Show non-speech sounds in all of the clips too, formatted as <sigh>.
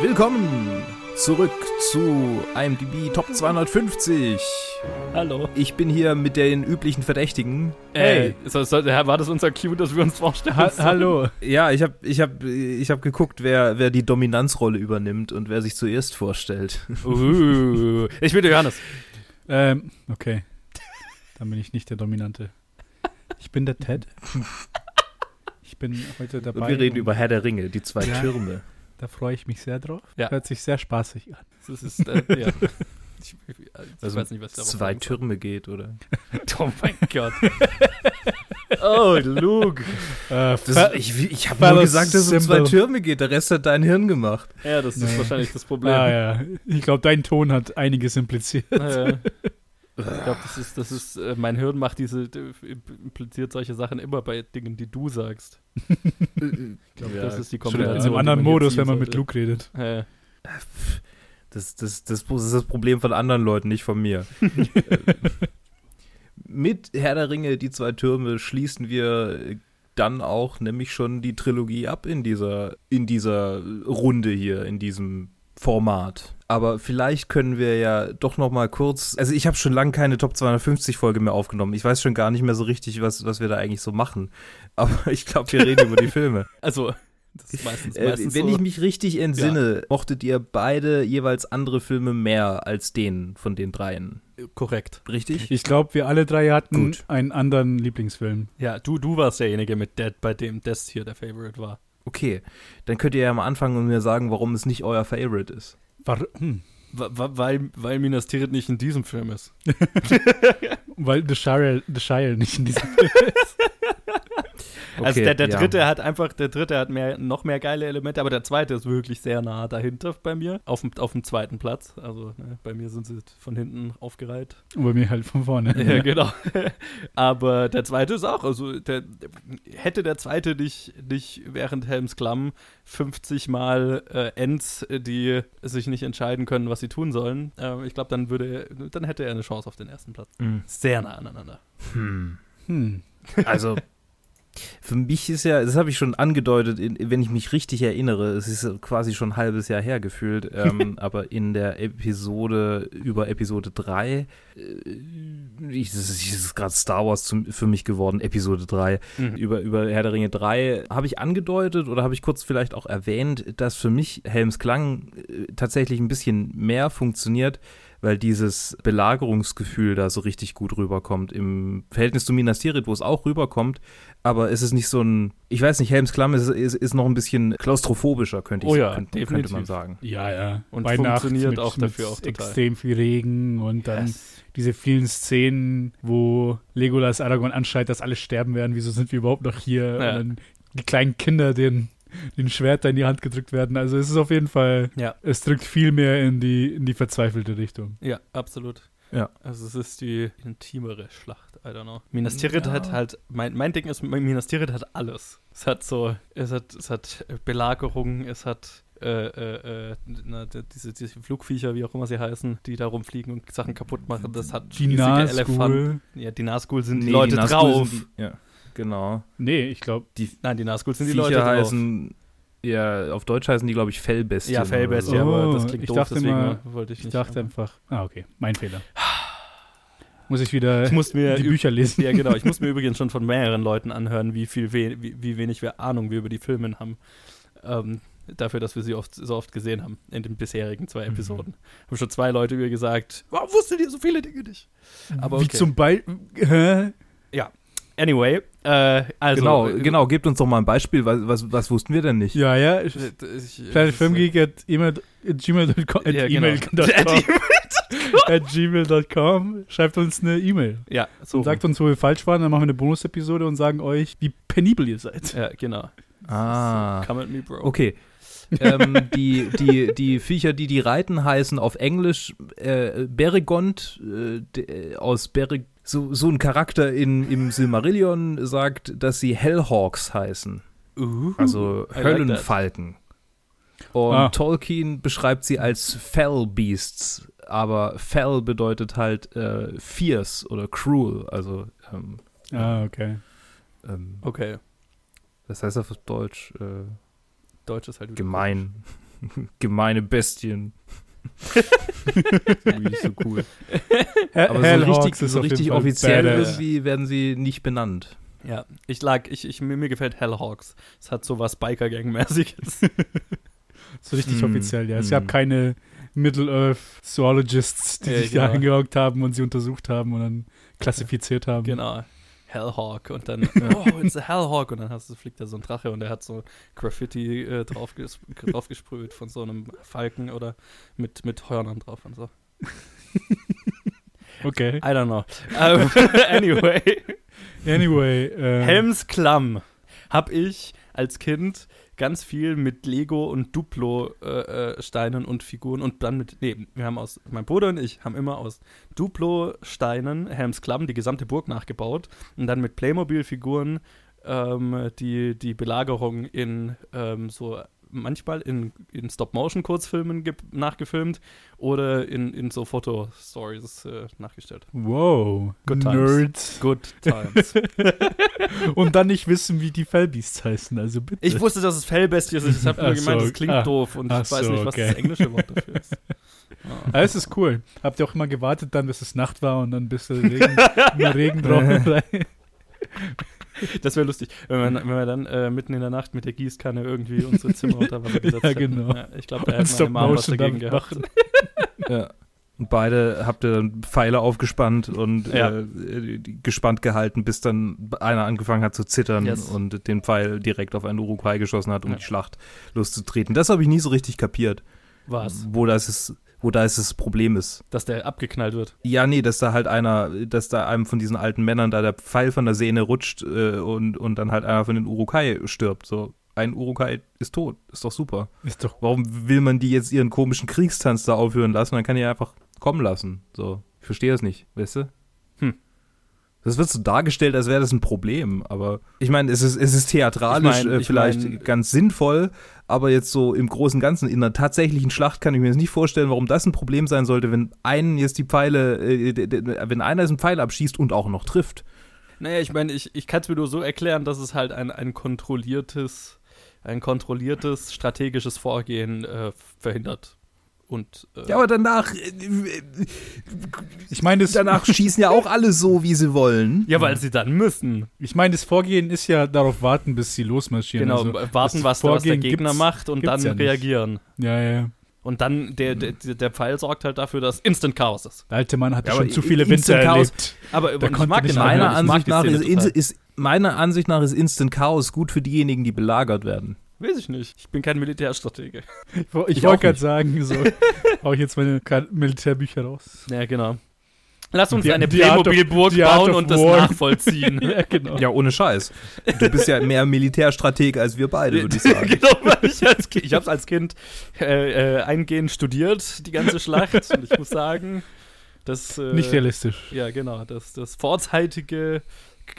Willkommen zurück zu IMDb Top 250. Hallo. Ich bin hier mit den üblichen Verdächtigen. Hey, so, so, war das unser Cue, dass wir uns vorstellen? Ha hallo. Ja, ich habe ich hab, ich hab geguckt, wer, wer die Dominanzrolle übernimmt und wer sich zuerst vorstellt. Uh, ich bin der Johannes. Ähm, okay. Dann bin ich nicht der Dominante. Ich bin der Ted. <laughs> Ich bin heute dabei. Und wir reden über Herr der Ringe, die zwei Ja. Türme. Da freue ich mich sehr drauf. Ja. Hört sich sehr spaßig an. Das ist, äh, ja. <laughs> Ich, Also weiß nicht, was darauf zwei. Türme geht, oder? <laughs> Oh mein Gott. <laughs> oh, Luke. Äh, Das, ich ich habe nur gesagt, dass es um zwei. Türme geht. Der Rest hat dein Hirn gemacht. Ja, das ist Nee. wahrscheinlich das Problem. ah, ja. Ich glaube, dein Ton hat einiges impliziert. Äh, ich glaube, das ist, das ist, äh, mein Hirn macht diese, impliziert solche Sachen immer bei Dingen, die du sagst. <laughs> Ich glaube, das ist die schon In Kombination. einem anderen Modus, wenn man mit. Luke redet. Äh, Das, das, das, das ist das Problem von anderen Leuten, nicht von mir. <laughs> Mit Herr der Ringe, die zwei Türme, schließen wir dann auch nämlich schon die Trilogie ab in dieser, in dieser Runde hier, in diesem Format. Aber vielleicht können wir ja doch noch mal kurz, also ich habe schon lange keine Top 250 Folge mehr aufgenommen. Ich weiß schon gar nicht mehr so richtig, was, was wir da eigentlich so machen. <laughs> Aber ich glaube, wir reden über die Filme. <laughs> also, das ist meistens, Äh, meistens wenn so. ich mich richtig entsinne, mochtet ihr beide jeweils andere Filme mehr als den von den dreien. korrekt. Richtig? Ich glaube, wir alle drei hatten Gut. einen anderen Lieblingsfilm. Ja, du, du warst derjenige mit Dead, bei dem das hier der Favorite war. Okay, dann könnt ihr ja mal anfangen und mir sagen, warum es nicht euer Favorite ist. War, hm. Weil, weil Minas Tirith nicht in diesem Film ist. <laughs> Weil The Shire, The Shire nicht in diesem <laughs> Film ist. Also der, der ja. dritte hat einfach, der dritte hat mehr, noch mehr geile Elemente, aber der zweite ist wirklich sehr nah dahinter bei mir. Auf dem, auf dem zweiten Platz. Also ne, bei mir sind sie von hinten aufgereiht. Und bei mir halt von vorne. <laughs> Ja, genau. <laughs> aber der zweite ist auch, also der, hätte der zweite nicht, nicht während Helms Klamm 50 Mal äh, Ents, die sich nicht entscheiden können, was sie tun sollen, äh, ich glaube, dann würde, dann hätte er eine Chance auf den ersten Platz. Mhm. Sehr nah aneinander. Hm. Hm. Also, für mich ist ja, das habe ich schon angedeutet, wenn ich mich richtig erinnere, es ist quasi schon ein halbes Jahr her gefühlt, <laughs> ähm, aber in der Episode über Episode 3, äh, ich, das ist, ist gerade Star Wars zum, für mich geworden, Episode 3, über, über Herr der Ringe 3 habe ich angedeutet oder habe ich kurz vielleicht auch erwähnt, dass für mich Helms Klang äh, tatsächlich ein bisschen mehr funktioniert, weil dieses Belagerungsgefühl da so richtig gut rüberkommt. Im Verhältnis zu Minas Tirith, wo es auch rüberkommt, aber es ist nicht so ein, ich weiß nicht, Helms Klamm ist, ist, ist noch ein bisschen klaustrophobischer, könnte, ich, Oh ja, könnte, könnte man sagen. Ja, ja. Und Bei Nacht funktioniert mit, auch dafür auch total. extrem viel Regen und dann Yes. diese vielen Szenen, wo Legolas Aragorn anschreit, dass alle sterben werden. Wieso sind wir überhaupt noch hier? Ja. Und dann die kleinen Kinder, denen den Schwerter in die Hand gedrückt werden. Also es ist auf jeden Fall, Ja. es drückt viel mehr in die, in die verzweifelte Richtung. Ja, absolut. Ja. Also es ist die intimere Schlacht, I don't know. Minas Tirith Ja. hat halt, mein, mein Ding ist, Minas Tirith hat alles. Es hat so, es hat, es hat Belagerung, es hat äh, äh, äh, na, die- diese, diese Flugviecher, wie auch immer sie heißen, die da rumfliegen und Sachen kaputt machen. Das hat Die riesige Nazgul. Ja, die Nazgul sind die Nee, Leute Nazgul drauf. sind Die, ja, genau. Nee, ich glaube, Die Nein, die Nazgul sind die Viecher Leute drauf. heißen, ja, auf Deutsch heißen die, glaube ich, Fellbestien. ja, oder Fellbestie, so. aber Oh, das klingt ich doof, dachte deswegen immer- wollte ich ich nicht. dachte einfach, ah, okay, mein Fehler. <laughs> Muss ich wieder ich muss mir <laughs> die Bücher lesen. Ja, genau. Ich muss mir <laughs> übrigens schon von mehreren Leuten anhören, wie viel we wie, wie wenig wir Ahnung wir über die Filme haben. Ähm, dafür, dass wir sie oft, so oft gesehen haben in den bisherigen zwei Mhm. Episoden. Haben schon zwei Leute mir gesagt, warum wusstet ihr so viele Dinge nicht? Aber Wie okay. zum Beispiel, hä? Anyway, äh, also. genau, genau, gebt uns doch mal ein Beispiel, was, was, was wussten wir denn nicht? Ja, ja, ich, ich- Kleine das- Filmgeek at gmail.com at Ja, genau. <laughs> <laughs> at gmail.com schreibt uns eine E-Mail Ja, so. und sagt uns, wo wir falsch waren, dann machen wir eine Bonusepisode und sagen euch, wie penibel ihr seid. ja, genau. Ah, Come at me, bro. okay. ähm, <laughs> die, die, die Viecher, die die reiten, heißen auf Englisch äh, Beregond, äh, de, äh, aus Bereg so, so ein Charakter in, im Silmarillion sagt, dass sie Hellhawks heißen, Uh, also I like Höllenfalken. Und Ah. Tolkien beschreibt sie als Fell Beasts, aber Fell bedeutet halt äh, fierce oder cruel, also ähm, Ah, okay. ähm, Okay. was heißt das auf Deutsch? Äh, Deutsch ist halt Gemein. <laughs> Gemeine Bestien. <laughs> Irgendwie nicht so cool. Aber so Hellhawks richtig, so richtig offiziell irgendwie werden sie nicht benannt. Ja, ich lag, ich, ich, mir, mir gefällt Hellhawks. Es hat so was Biker-Gang-mäßiges. <laughs> So richtig Hm, offiziell, ja. Es hm. gab keine Middle-Earth Zoologists, die Ja, sich da genau. angehockt haben und sie untersucht haben und dann klassifiziert haben. genau. Hellhawk und dann, <laughs> oh, it's a Hellhawk und dann hast du, fliegt da so ein Drache und der hat so Graffiti äh, draufges <laughs> draufgesprüht von so einem Falken oder mit, mit Hörnern drauf und so. <laughs> Okay. I don't know. Ähm, anyway, Anyway. Äh, Helms Klamm habe ich als Kind ganz viel mit Lego und Duplo-Steinen und Figuren und dann mit, nee, wir haben aus, mein Bruder und ich haben immer aus Duplo-Steinen Helms Klamm die gesamte Burg nachgebaut und dann mit Playmobil-Figuren ähm, die, die Belagerung in ähm, so manchmal in, in Stop-Motion-Kurzfilmen ge- nachgefilmt oder in, in so Fotostories äh, nachgestellt. Wow. Good times. Nerds. Good times. <laughs> und dann nicht wissen, wie die Fellbeasts heißen. Also bitte. Ich wusste, dass es Fellbestie ist. Ich habe nur gemeint, so, das klingt ah, doof und ich weiß so, nicht, was okay. das englische Wort dafür ist. Ja. <laughs> Ah, es ist cool. Habt ihr auch immer gewartet dann, bis es Nacht war und dann ein bisschen Regen, mehr Regentrocken rein? <laughs> Das wäre lustig, wenn wir, wenn wir dann äh, mitten in der Nacht mit der Gießkanne irgendwie unsere Zimmer unter Wasser gesetzt <laughs> Ja, hätten. genau. Ja, ich glaube, da hätte meine Mama was dagegen gehabt. <laughs> machen. Ja. Und beide habt ihr dann Pfeile aufgespannt und Ja. äh, gespannt gehalten, bis dann einer angefangen hat zu zittern Yes. und den Pfeil direkt auf einen Uruguay geschossen hat, um Ja. die Schlacht loszutreten. Das habe ich nie so richtig kapiert, Was? wo das ist, wo da ist das Problem ist. Dass der abgeknallt wird. Ja, nee, dass da halt einer, dass da einem von diesen alten Männern da der Pfeil von der Sehne rutscht äh, und, und dann halt einer von den Urukai stirbt. So, ein Urukai ist tot. Ist doch super. Ist doch. Warum will man die jetzt ihren komischen Kriegstanz da aufhören lassen? Dann kann die einfach kommen lassen. So, ich verstehe das nicht, weißt du? Das wird so dargestellt, als wäre das ein Problem, aber ich meine, es ist, es ist theatralisch Ich mein- äh, ich vielleicht mein- ganz sinnvoll, aber jetzt so im Großen und Ganzen, in einer tatsächlichen Schlacht kann ich mir jetzt nicht vorstellen, warum das ein Problem sein sollte, wenn einen jetzt die Pfeile, äh, wenn einer diesen Pfeil abschießt und auch noch trifft. Naja, ich meine, ich, ich kann es mir nur so erklären, dass es halt ein, ein kontrolliertes, ein kontrolliertes strategisches Vorgehen äh, verhindert. Und äh, Ja, aber danach, äh, Ich meine, danach schießen ja auch alle so, wie sie wollen. ja, weil sie dann müssen. ich meine, das Vorgehen ist ja darauf warten, bis sie losmarschieren. Genau, Also, warten, was, der- was der Gegner macht und dann ja reagieren. Ja, ja. Und dann, der, der, der Pfeil sorgt halt dafür, dass Instant Chaos ist. Der alte Mann hatte Ja, schon zu viele Instant Winter Chaos- erlebt. Aber Da ich mag den Ansicht nach ist, ist, meiner Ansicht nach ist Instant Chaos gut für diejenigen, die belagert werden. Weiß ich nicht. Ich bin kein Militärstratege. Ich, ich wollte gerade sagen, so, <laughs> hau ich jetzt meine Militärbücher raus. Ja, genau. Lass uns Die- eine Playmobil-Burg bauen und das War. nachvollziehen. <laughs> ja, genau. Ja, ohne Scheiß. Du bist ja mehr Militärstrateg als wir beide, würde ich <laughs> sagen. genau, weil ich, als kind, ich habe es als Kind äh, äh, eingehend studiert, die ganze Schlacht. und ich muss sagen, das. Äh, Nicht realistisch. Ja, genau. Das, das vorzeitige,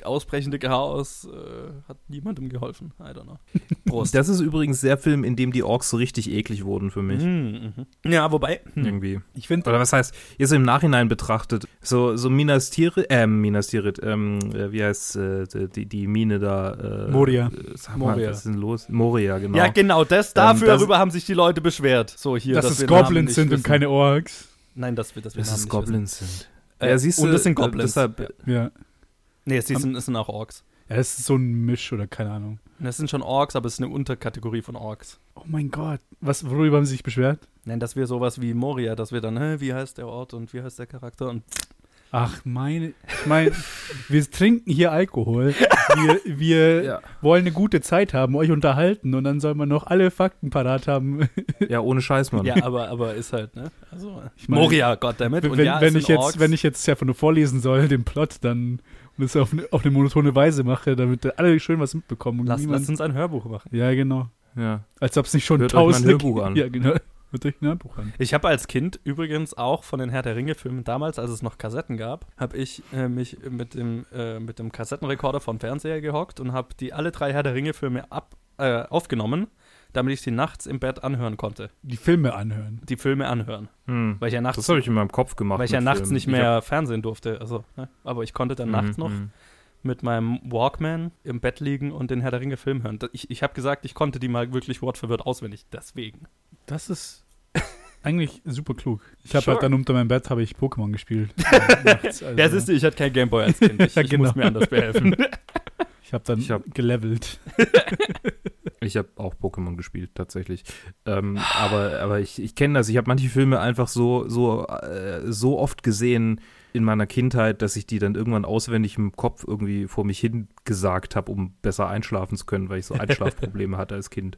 ausbrechende Chaos äh, hat niemandem geholfen. I don't know. Prost. Das ist übrigens der Film, in dem die Orks so richtig eklig wurden für mich. Mhm, mhm. Ja, wobei. hm, Irgendwie. Ich finde, Oder was heißt, jetzt im Nachhinein betrachtet, so, so Minas Tirith, äh, Minas Tirith, ähm, äh, wie heißt äh, die, die Mine da? Äh, Moria. Äh, sag mal, Moria. was ist denn los? Moria, genau. Ja, genau, das, Ähm, dafür das- darüber haben sich die Leute beschwert. So, hier, dass dass es Goblins sind und wissen. keine Orks. Nein, dass wir, wir Dass es Goblins sind. wissen. Äh, ja, siehst du, und das sind Goblins. deshalb- Ja. Nee, es sind, es sind auch Orks. Ja, es ist so ein Misch oder keine Ahnung. Das sind schon Orks, aber es ist eine Unterkategorie von Orks. Oh mein Gott. Was, worüber haben sie sich beschwert? Nein, dass wir sowas wie Moria, dass wir dann, hä, wie heißt der Ort und wie heißt der Charakter und Ach, meine. Ich meine, wir trinken hier Alkohol. Wir, wir <laughs> Ja. wollen eine gute Zeit haben, euch unterhalten und dann soll man noch alle Fakten parat haben. <laughs> ja, ohne Scheiß, Mann. ja, aber, aber ist halt, ne? Also, Ich meine, Moria, goddammit. wenn ja, wenn ich, jetzt, wenn ich jetzt einfach nur vorlesen soll, den Plot, dann und es auf, eine- auf eine monotone Weise mache, damit alle schön was mitbekommen. Und lass, niemand, lass uns ein Hörbuch machen. ja, genau. Ja. Als ob es nicht schon Hört euch mein tausende Hörbuch an. <laughs> Ja, genau. Hört euch ein Hörbuch an. Ich habe als Kind übrigens auch von den Herr der Ringe-Filmen damals, als es noch Kassetten gab, habe ich äh, mich mit dem, äh, mit dem Kassettenrekorder vom Fernseher gehockt und habe die alle drei Herr der Ringe-Filme ab, äh, aufgenommen, damit ich sie nachts im Bett anhören konnte. Die Filme anhören. Die Filme anhören. Hm. Weil ich ja nachts, Das habe ich in meinem Kopf gemacht. weil ich ja nachts Filmen. nicht Ich hab- mehr Fernsehen durfte. Also, ne? Aber ich konnte dann nachts Mhm, noch mhm. mit meinem Walkman im Bett liegen und den Herr der Ringe Film hören. Ich, ich habe gesagt, ich konnte die mal wirklich wortverwirrt auswendig, deswegen. Das ist eigentlich super klug. Ich habe Sure. halt dann unter meinem Bett habe ich Pokémon gespielt. <laughs> Nachts, also, Ja, siehst du, ich hatte kein Gameboy als Kind. Ich, Ja, ich genau. muss mir anders behelfen. Ich habe dann Ich hab- gelevelt. <laughs> Ich habe auch Pokémon gespielt, tatsächlich. Ähm, aber, aber ich, ich kenne das. Ich habe manche Filme einfach so, so, äh, so oft gesehen in meiner Kindheit, dass ich die dann irgendwann auswendig im Kopf irgendwie vor mich hin gesagt habe, um besser einschlafen zu können, weil ich so <laughs> Einschlafprobleme hatte als Kind.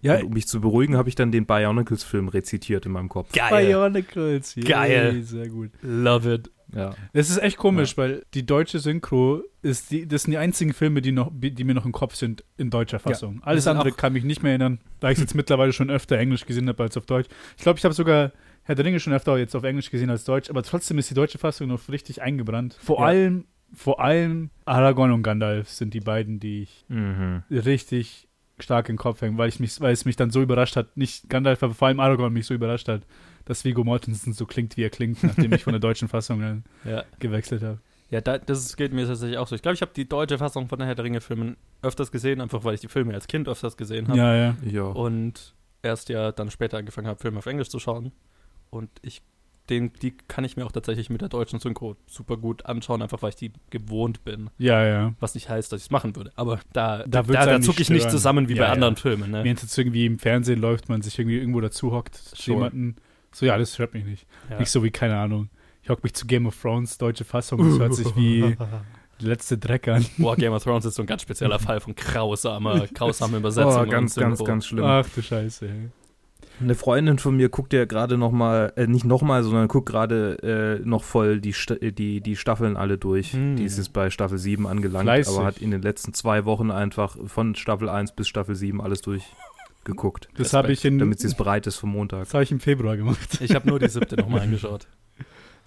Ja, Und um mich zu beruhigen, habe ich dann den Bionicles-Film rezitiert in meinem Kopf. Geil. Bionicles. Yay, Geil. Sehr gut. Love it. Ja. Es ist echt komisch, weil die deutsche Synchro ist die, das sind die einzigen Filme, die noch, die mir noch im Kopf sind in deutscher Fassung. Alles sind andere kann mich nicht mehr erinnern, da ich es jetzt mittlerweile schon öfter Englisch gesehen habe als auf Deutsch. Ich glaube, ich habe sogar Herr der Ringe schon öfter jetzt auf Englisch gesehen als Deutsch, aber trotzdem ist die deutsche Fassung noch richtig eingebrannt. Vor Ja. allem, vor allem Aragorn und Gandalf sind die beiden, die ich Mhm. richtig stark im Kopf hängen, weil ich mich, weil es mich dann so überrascht hat, nicht Gandalf, aber vor allem Aragorn mich so überrascht hat, dass Viggo Mortensen so klingt, wie er klingt, nachdem ich von der deutschen Fassung dann Ja. gewechselt habe. Ja, da, das ist- geht mir tatsächlich auch so. Ich glaube, ich habe die deutsche Fassung von der Herr der Ringe-Filmen öfters gesehen, einfach weil ich die Filme als Kind öfters gesehen habe. Ja, ja. Ja. Und erst ja dann später angefangen habe, Filme auf Englisch zu schauen. Und ich, den, die kann ich mir auch tatsächlich mit der deutschen Synchro super gut anschauen, einfach weil ich die gewohnt bin. Ja, ja. Was nicht heißt, dass ich es machen würde. Aber da, Da da, da, zucke ich nicht zusammen wie Ja, bei ja. anderen Filmen. Ne? Wenn es jetzt irgendwie im Fernsehen läuft, man sich irgendwie irgendwo dazu hockt, Sure. jemanden, so ja, das stört mich nicht. Ja. Nicht so wie, keine Ahnung, ich hock mich zu Game of Thrones, deutsche Fassung, das hört sich wie <laughs> der letzte Dreck an. Boah, Game of Thrones ist so ein ganz spezieller Fall von grausamer, <laughs> grausamer Übersetzung. Oh, ganz, ganz, ganz schlimm. Ach du Scheiße. ey. Eine Freundin von mir guckt ja gerade noch mal, äh, nicht noch mal, sondern guckt gerade äh, noch voll die, Sta die, die Staffeln alle durch. Hm. Die ist jetzt bei Staffel 7 angelangt, Fleißig. aber hat in den letzten zwei Wochen einfach von Staffel 1 bis Staffel 7 alles durchgeguckt, Das habe ich, in- damit sie es bereit ist für Montag. das hab ich im Februar gemacht. Ich habe nur die siebte nochmal <laughs> angeschaut.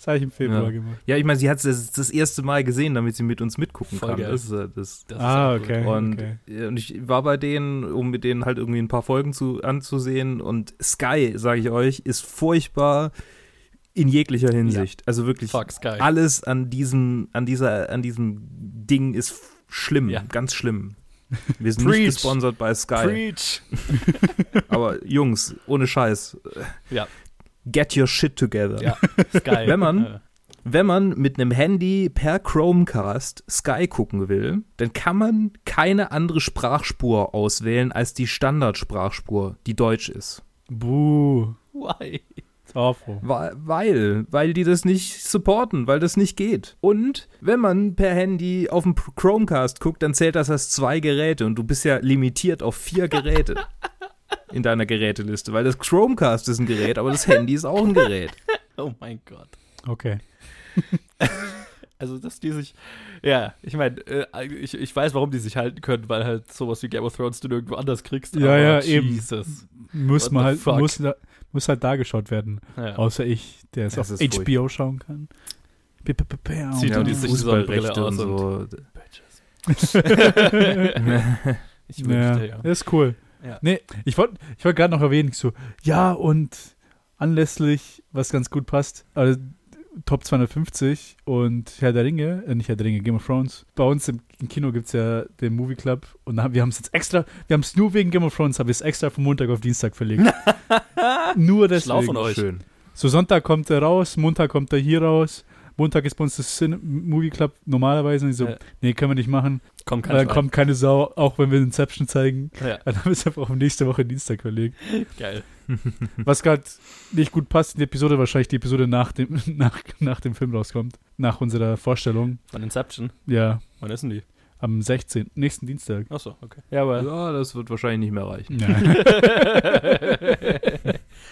Das habe ich im Februar Ja. gemacht. Ja, ich meine, sie hat es das, das erste Mal gesehen, damit sie mit uns mitgucken Voll kann. geil. Das, ist, das, Das Ah, okay. Und, okay. und ich war bei denen, um mit denen halt irgendwie ein paar Folgen zu, anzusehen. Und Sky, sage ich euch, ist furchtbar in jeglicher Hinsicht. Also wirklich Fuck Sky. alles an diesem, an dieser, an diesem Ding ist schlimm, Ja. ganz schlimm. <laughs> Wir sind Preach. nicht gesponsert bei Sky. Preach. Aber Jungs, ohne Scheiß. Ja. Get your shit together. Ja, Sky. <laughs> Wenn man- Wenn man mit einem Handy per Chromecast Sky gucken will, dann kann man keine andere Sprachspur auswählen als die Standardsprachspur, die Deutsch ist. Buh. why? It's awful. Wa- Weil, weil die das nicht supporten, weil das nicht geht. Und wenn man per Handy auf dem Chromecast guckt, dann zählt das als zwei Geräte und du bist ja limitiert auf vier Geräte <laughs> in deiner Geräteliste, weil das Chromecast ist ein Gerät, aber das Handy ist auch ein Gerät. <laughs> Oh mein Gott. Okay. <laughs> Also, dass die sich. Ja, ich meine, äh, ich, ich weiß, warum die sich halten können, weil halt sowas wie Game of Thrones du nirgendwo anders kriegst. Ja, ja, eben. Jesus. Muss What man halt, muss, da- muss halt da geschaut werden. Ja. Außer ich, der es auf ist HBO schauen kann. Zieht ja, die sich so Brille Fußballrechte und aus so. Ich Ja, wünschte, ja. <laughs> das ist cool. Ja. Nee, ich wollte ich wollt gerade noch erwähnen, so, ja, und anlässlich, was ganz gut passt, also Top 250 und Herr der Ringe, äh, nicht Herr der Ringe, Game of Thrones. Bei uns im, im Kino gibt es ja den Movie Club und da haben, wir haben es jetzt extra, wir haben es nur wegen Game of Thrones, habe ich es extra von Montag auf Dienstag verlegt. <laughs> nur deswegen. Schlau von euch. Schön. So Sonntag kommt er raus, Montag kommt er hier raus. Montag ist bei uns das Cine Movie Club normalerweise. Und ich so, Ja. nee, können wir nicht machen. Kommt Weil kein dann kommt keine Sau, auch wenn wir Inception zeigen. Ja, <laughs> Dann haben wir es einfach auf nächste Woche Dienstag verlegt. geil. <laughs> <laughs> Was gerade nicht gut passt in die Episode, wahrscheinlich die Episode nach dem, nach, nach dem Film rauskommt. Nach unserer Vorstellung. Von Inception. Ja, Wann ist denn die? am 16. nächsten Dienstag. Achso, okay. Ja, aber. Ja, das wird wahrscheinlich nicht mehr reichen. Ja.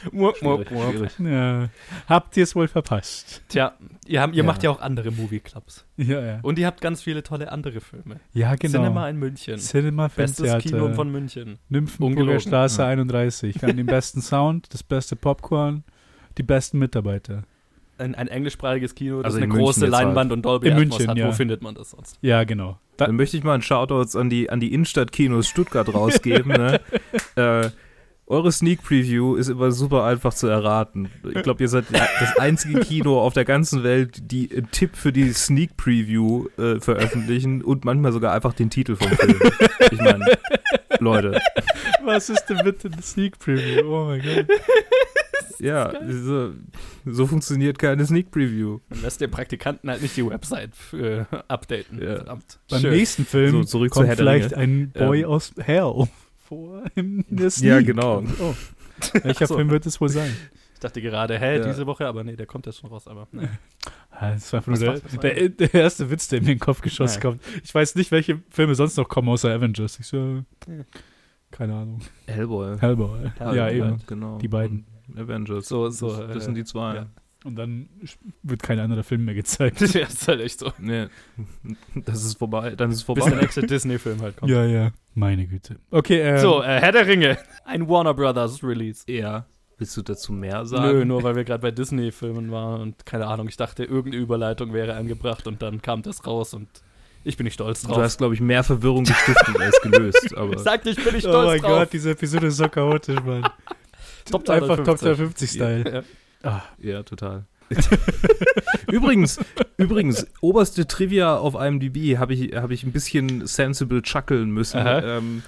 Schwierig, mup. schwierig. ja. Habt ihr es wohl verpasst? Tja, ihr, habt, ihr Ja. macht ja auch andere Movie-Clubs. Ja, ja. Und ihr habt ganz viele tolle andere Filme. Ja, genau. Cinema in München. Cinema Bestes Filmtheater. Kino von München. Nymphenburger. Straße Ja. 31. Wir haben den besten Sound, das beste Popcorn, die besten Mitarbeiter. Ein, ein englischsprachiges Kino, das Also eine große halt. Leinwand und Dolby In Atmos München, hat. ja. Wo findet man das sonst? Ja, genau. Da, Dann möchte ich mal einen Shoutouts an die, an die Innenstadtkinos Stuttgart rausgeben. ne? <laughs> äh, Eure Sneak Preview ist immer super einfach zu erraten. Ich glaube, ihr seid <laughs> das einzige Kino auf der ganzen Welt, die einen Tipp für die Sneak Preview äh, veröffentlichen und manchmal sogar einfach den Titel vom Film. Ich meine, Leute, Was ist denn bitte eine Sneak Preview? Oh mein Gott. ja, so, so funktioniert keine Sneak Preview. Dann lässt der Praktikanten halt nicht die Website äh, updaten. Ja. Verdammt. Beim nächsten Film So, zurück zu kommt der vielleicht ein Boy Ähm. aus Hell vor in der Sneak. <laughs> Ja, genau. Oh. Welcher So. Film wird es wohl sein? Ich dachte gerade, hä, Ja. diese Woche, aber nee, der kommt jetzt schon raus, aber nee. <laughs> Ah, Das war nur der, der, der erste Witz, der mir in den Kopf geschossen Ja. kommt. Ich weiß nicht, welche Filme sonst noch kommen außer Avengers. Ich so, Ja. keine Ahnung. Hellboy. Hellboy. Hellboy, Ja, eben. Genau. Die beiden. Avengers. So- so, Das, das äh, sind die zwei. ja. Und dann wird kein anderer Film mehr gezeigt. <laughs> ja, ist halt echt so. Nee, das ist vorbei. Dann ist es Bis vorbei. der nächste Disney-Film halt kommt. Ja, ja. Meine Güte. Okay, ähm, So, äh, Herr der Ringe. Ein Warner Brothers Release. Ja. Willst du dazu mehr sagen? Nö, nur weil wir gerade bei Disney-Filmen waren und keine Ahnung, ich dachte, irgendeine Überleitung wäre angebracht und dann kam das raus und ich bin nicht stolz drauf. Du hast, glaube ich, mehr Verwirrung gestiftet als gelöst. <laughs> Aber ich sagte, ich bin nicht Oh stolz mein drauf. Gott, diese Episode ist so chaotisch, Mann. Top Einfach Top 250 250-Style. Ja. Ah, ja, total. <laughs> übrigens, übrigens, oberste Trivia auf IMDb habe ich, hab ich ein bisschen sensible chuckeln müssen. Ähm,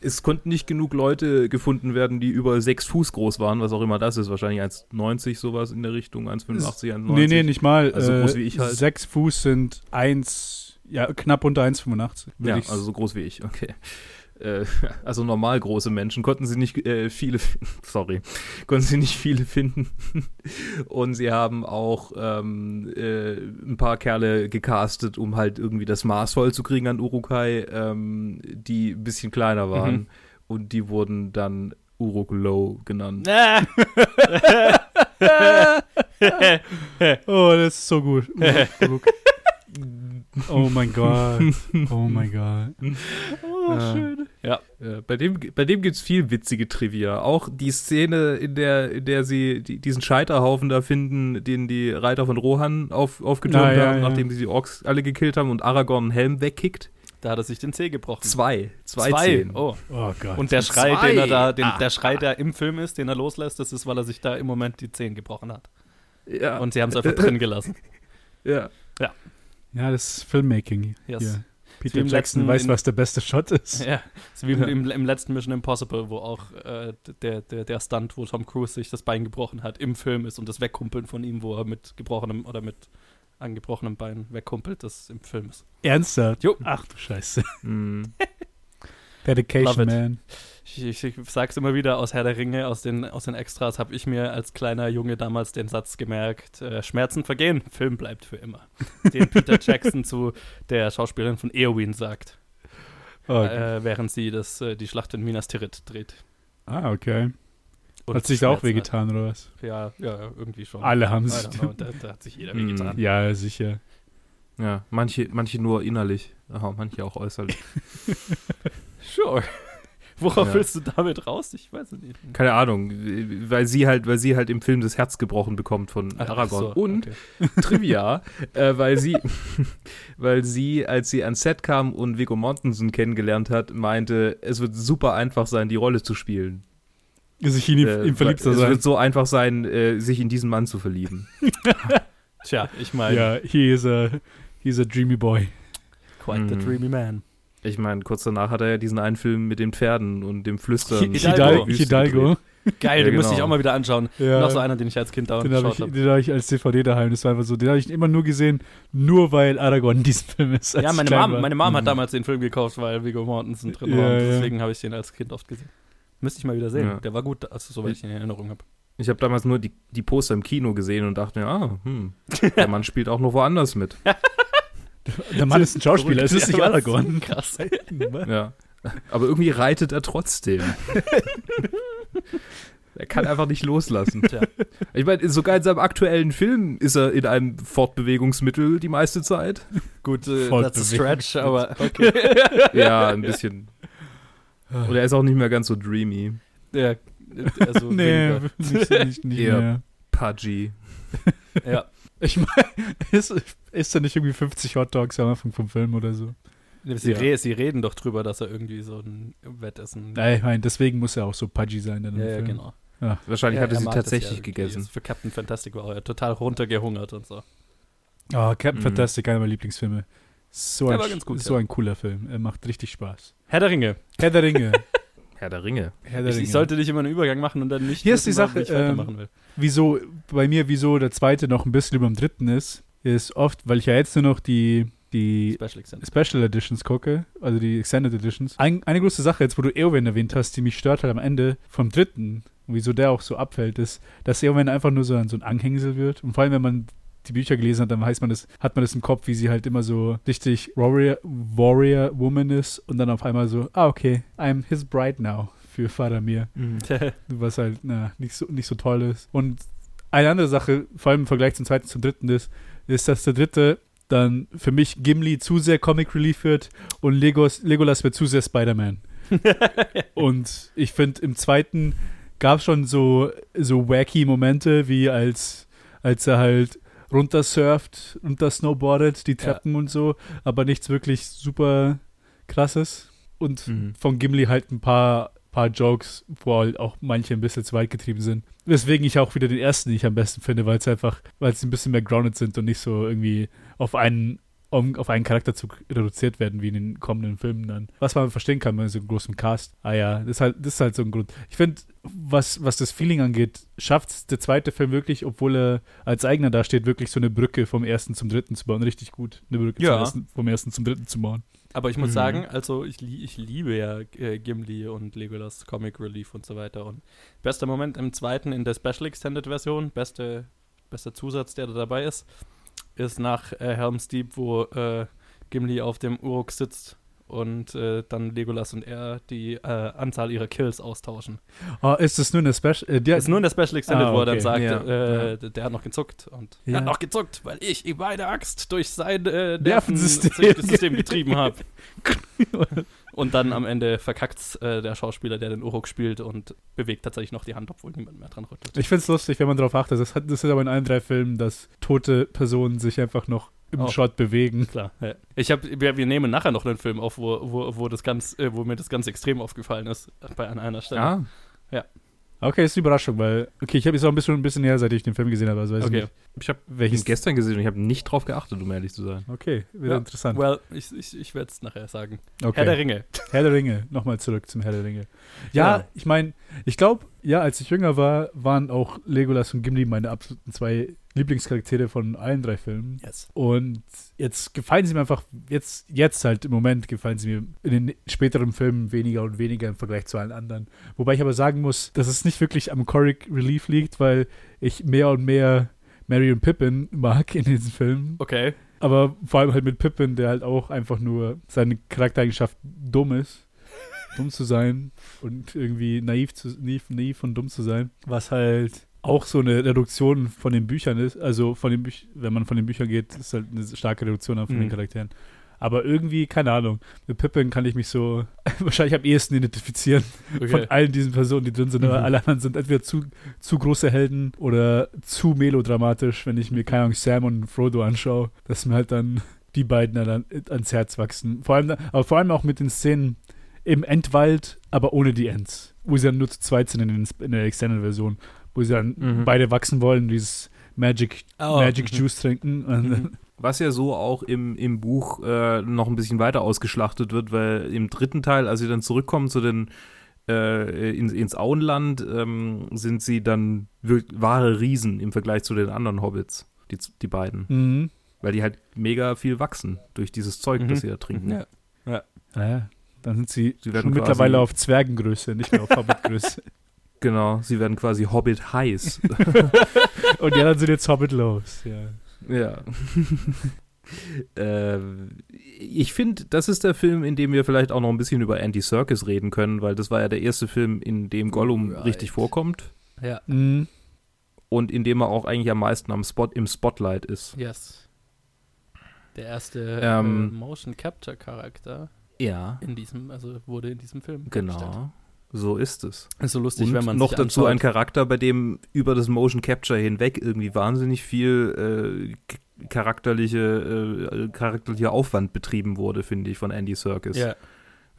es konnten nicht genug Leute gefunden werden, die über sechs Fuß groß waren, was auch immer das ist. Wahrscheinlich 1,90 sowas in der Richtung, 1,85, 1,90. nee, nee, nicht mal. Also äh, groß wie ich halt. Sechs Fuß sind eins, ja, knapp unter 1,85. würd Ja, also so groß wie ich, okay. Äh, <laughs> also normal große Menschen konnten sie nicht äh, viele, <laughs> sorry, konnten sie nicht viele finden. <laughs> Und sie haben auch ähm, äh, ein paar Kerle gecastet, um halt irgendwie das Maß voll zu kriegen an Urukai, ähm, die ein bisschen kleiner waren. Mhm. Und die wurden dann Uruk Low genannt. Ah. Oh, das ist so gut. Uruk. Oh mein Gott. Oh mein Gott. <laughs> oh, Ja. schön. Ja, Ja, bei dem, bei dem gibt es viel witzige Trivia. Auch die Szene, in der, in der sie die, diesen Scheiterhaufen da finden, den die Reiter von Rohan auf, aufgetürmt ja, haben, ja. nachdem sie die Orks alle gekillt haben und Aragorn einen Helm wegkickt. da hat er sich den Zeh gebrochen. Zwei. Zwei, Zehen. Oh. Oh Gott. Und der Schrei, Zwei. den er da, den, Ah. der Schrei, der im Film ist, den er loslässt, das ist, weil er sich da im Moment die Zehen gebrochen hat. Ja. Und sie haben es einfach drin gelassen. <laughs> ja. ja, das ist Filmmaking. Yes. Hier. Peter Jackson letzten- weiß, in- was der beste Shot ist. Ja, so wie Ja. im, im letzten Mission Impossible, wo auch äh, der, der, der Stunt, wo Tom Cruise sich das Bein gebrochen hat, im Film ist und das Wegkumpeln von ihm, wo er mit gebrochenem oder mit angebrochenem Bein wegkumpelt, das im Film ist. Ernsthaft? Jo. Ach du Scheiße. <laughs> Mm. Love Dedication, it. man. Ich, ich, ich sag's immer wieder, aus Herr der Ringe, aus den, aus den Extras habe ich mir als kleiner Junge damals den Satz gemerkt, äh, Schmerzen vergehen, Film bleibt für immer. <laughs> Den Peter Jackson zu der Schauspielerin von Eowyn sagt, Oh, äh, während sie das, äh, die Schlacht in Minas Tirith dreht. ah, okay. Und Hat sich da auch wehgetan, oder was? Ja, ja, irgendwie schon. Alle haben know, da, da hat sich jeder Mm. wehgetan. Ja, sicher. ja, manche, manche nur innerlich, manche auch äußerlich. <laughs> Sure. Worauf Ja. willst du damit raus? Ich weiß es nicht. Keine Ahnung, weil sie halt, weil sie halt im Film das Herz gebrochen bekommt von Ach Aragorn. so, Und okay. <laughs> Trivia, äh, weil sie, <laughs> weil sie, als sie ans Set kam und Viggo Mortensen kennengelernt hat, meinte, es wird super einfach sein, die Rolle zu spielen. Sich in ihn, Äh, ihm verliebt zu es sein. wird so einfach sein, äh, sich in diesen Mann zu verlieben. <laughs> Tja, ich meine, Ja, he is a, he is a dreamy boy. quite the Mhm. dreamy man. Ich meine, kurz danach hat er ja diesen einen Film mit den Pferden und dem Flüstern. Hidalgo. Hidalgo. Geil, Ja, den müsste ich genau. auch mal wieder anschauen. Ja. Noch so einer, den ich als Kind dauernd Den habe geschaut ich, habe. den hab ich als DVD daheim. Das war einfach so. Den habe ich immer nur gesehen, nur weil Aragorn <laughs> in diesem Film ist. Ja, meine Mom, war. meine Mom hat Mhm. damals den Film gekauft, weil Viggo Mortensen drin Ja, war. Und ja. deswegen habe ich den als Kind oft gesehen. Müsste ich mal wieder sehen. Ja. Der war gut, also soweit ich ihn in Erinnerung habe. Ich habe damals nur die, die Poster im Kino gesehen und dachte mir, ah, hm, <laughs> der Mann spielt auch noch woanders mit. <laughs> <laughs> Der Mann ist ein Schauspieler, es ist nicht Aragorn. Krass. Ja. Aber irgendwie reitet er trotzdem. <laughs> er kann einfach nicht loslassen. Tja. Ich meine, sogar in seinem aktuellen Film ist er in einem Fortbewegungsmittel die meiste Zeit. Gut, äh, that's a stretch, aber <laughs> okay. Ja, ein bisschen. Und er ist auch nicht mehr ganz so dreamy. ja, also Nee, nicht, nicht, nicht Ja. mehr. Pudgy. Ja. Ich meine, ist, ist da nicht irgendwie 50 Hot Dogs am Anfang vom Film oder so? Sie, Ja. re sie reden doch drüber, dass er irgendwie so ein Wettessen. Ja, ich meine, deswegen muss er auch so pudgy sein. Dann im Ja, ja, Film. genau. Wahrscheinlich Ja, hat er sie tatsächlich ja gegessen. Für Captain Fantastic war er total runtergehungert und so. Oh, Captain Mhm. Fantastic, einer meiner Lieblingsfilme. So, Der ein, war ganz gut, so ja. ein cooler Film. Er macht richtig Spaß. Herr der Ringe. Herr der Ringe. <laughs> Herr der Ringe. Herr der Ich, Ringe. ich sollte nicht immer einen Übergang machen und dann nicht Hier ist die Sache, ich ähm, weitermachen will. wieso, bei mir, wieso der zweite noch ein bisschen über dem dritten ist, ist oft, weil ich ja jetzt nur noch die, die Special. Special Editions gucke, also die Extended Editions. Ein, eine große Sache, jetzt wo du Eowyn erwähnt hast, die mich stört halt am Ende vom dritten, wieso der auch so abfällt, ist, dass Eowyn einfach nur so ein, so ein Anhängsel wird. Und vor allem, wenn man die Bücher gelesen hat, dann weiß man das, hat man das im Kopf, wie sie halt immer so richtig Warrior, Warrior Woman ist und dann auf einmal so, ah, okay, I'm his bride now für Faramir <laughs> was halt na, nicht, so, nicht so toll ist. Und eine andere Sache, vor allem im Vergleich zum zweiten zum dritten ist, ist, dass der dritte dann für mich Gimli zu sehr Comic Relief wird und Legos, Legolas wird zu sehr Spider-Man. <laughs> und ich finde, im zweiten gab es schon so, so wacky Momente, wie als, als er halt runtersurft, runter snowboardet, die Ja. Treppen und so, aber nichts wirklich super krasses. Und Mhm. von Gimli halt ein paar, paar Jokes, wo halt auch manche ein bisschen zu weit getrieben sind. Weswegen ich auch wieder den ersten nicht am besten finde, weil es einfach, weil sie ein bisschen mehr grounded sind und nicht so irgendwie auf einen, um, auf einen Charakterzug reduziert werden wie in den kommenden Filmen dann. Was man verstehen kann bei so einem großen Cast. Ah ja, das ist halt, das ist halt so ein Grund. Ich finde, was, was das Feeling angeht, schafft der zweite Film wirklich, obwohl er als eigener dasteht, wirklich so eine Brücke vom ersten zum dritten zu bauen. Richtig gut, eine Brücke Ja. zum ersten, vom ersten zum dritten zu bauen. Aber ich muss Mhm. sagen, also ich, ich liebe ja äh, Gimli und Legolas Comic Relief und so weiter. Und bester Moment im zweiten in der Special Extended Version, beste, bester Zusatz, der da dabei ist, ist nach äh, Helm's Deep, wo äh, Gimli auf dem Uruk sitzt und äh, dann Legolas und er die äh, Anzahl ihrer Kills austauschen. Oh, ist das nur eine Special? Äh, ist nur in der Special Extended, Ah, wo er dann sagt, Ja, äh, der hat noch gezuckt und Ja. hat noch gezuckt, weil ich ihm meine Axt durch sein äh, Nervensystem. Nervensystem <laughs> getrieben habe. <laughs> und dann am Ende verkackt äh, der Schauspieler, der den Uruk spielt und bewegt tatsächlich noch die Hand, obwohl niemand mehr dran rüttelt. Ich finde es lustig, wenn man darauf achtet. Das, hat, das ist aber in allen drei Filmen, dass tote Personen sich einfach noch im Oh. Shot bewegen. Klar. Ja. Ich hab, wir, wir nehmen nachher noch einen Film auf, wo, wo, wo, das ganz, äh, wo mir das ganz extrem aufgefallen ist, bei an einer Stelle. Ah, Okay, ist eine Überraschung, weil, okay, ich habe jetzt auch ein bisschen, ein bisschen näher, seit ich den Film gesehen habe. Also weiß Okay. nicht, ich habe welches. ihn gestern gesehen und ich habe nicht drauf geachtet, um ehrlich zu sein. Okay, wieder Ja, interessant. Well, ich, ich, ich werde es nachher sagen. okay. Herr der Ringe. Herr der Ringe, nochmal zurück zum Herr der Ringe. Ja, Ja. ich meine, ich glaube, ja, als ich jünger war, waren auch Legolas und Gimli meine absoluten zwei Lieblingscharaktere von allen drei Filmen. Yes. Und jetzt gefallen sie mir einfach, jetzt, jetzt halt im Moment gefallen sie mir in den späteren Filmen weniger und weniger im Vergleich zu allen anderen. Wobei ich aber sagen muss, dass es nicht wirklich am Comic Relief liegt, weil ich mehr und mehr Mary und Pippin mag in diesen Filmen. Okay. Aber vor allem halt mit Pippin, der halt auch einfach nur seine Charaktereigenschaft dumm ist. dumm zu sein und irgendwie naiv, zu, naiv, naiv und dumm zu sein. Was halt auch so eine Reduktion von den Büchern ist. Also von den Büchern, wenn man von den Büchern geht, ist halt eine starke Reduktion von den Mhm. Charakteren. Aber irgendwie, keine Ahnung, mit Pippin kann ich mich so <laughs> wahrscheinlich am ehesten identifizieren okay. von allen diesen Personen, die drin sind. Aber Mhm. alle anderen sind entweder zu, zu große Helden oder zu melodramatisch, wenn ich mir, keine Ahnung, Sam und Frodo anschaue, dass mir halt dann die beiden dann ans Herz wachsen. Vor allem, aber vor allem auch mit den Szenen im Endwald, aber ohne die Ents. Wo sie dann nur zu zweit sind in, den, in der Extended-Version. Wo sie dann Mhm. beide wachsen wollen, dieses Magic, Oh, Magic mhm. Juice trinken. Und Mhm. Was ja so auch im, im Buch äh, noch ein bisschen weiter ausgeschlachtet wird, weil im dritten Teil, als sie dann zurückkommen zu den äh, ins, ins Auenland, ähm, sind sie dann wahre Riesen im Vergleich zu den anderen Hobbits, die, die beiden. Mhm. Weil die halt mega viel wachsen durch dieses Zeug, Mhm. das sie da trinken. Ja. Naja, dann sind sie, Sie werden schon mittlerweile auf Zwergengröße, nicht mehr auf Hobbitgröße. <laughs> Genau, sie werden quasi Hobbit heiß. <laughs> Und ja, dann sind jetzt Hobbit los. Ja. Ja. <laughs> äh, ich finde, das ist der Film, in dem wir vielleicht auch noch ein bisschen über Andy Serkis reden können, weil das war ja der erste Film, in dem Gollum Right. richtig vorkommt Ja. Mhm. und in dem er auch eigentlich am meisten am Spot, im Spotlight ist. Yes. Der erste Ähm, äh, Motion Capture Charakter Ja. in diesem, also wurde in diesem Film. Genau. So ist es. Ist so lustig, Und wenn man noch dazu ein. Charakter, bei dem über das Motion Capture hinweg irgendwie wahnsinnig viel äh, charakterliche, äh, charakterlicher Aufwand betrieben wurde, finde ich, von Andy Serkis. Ja,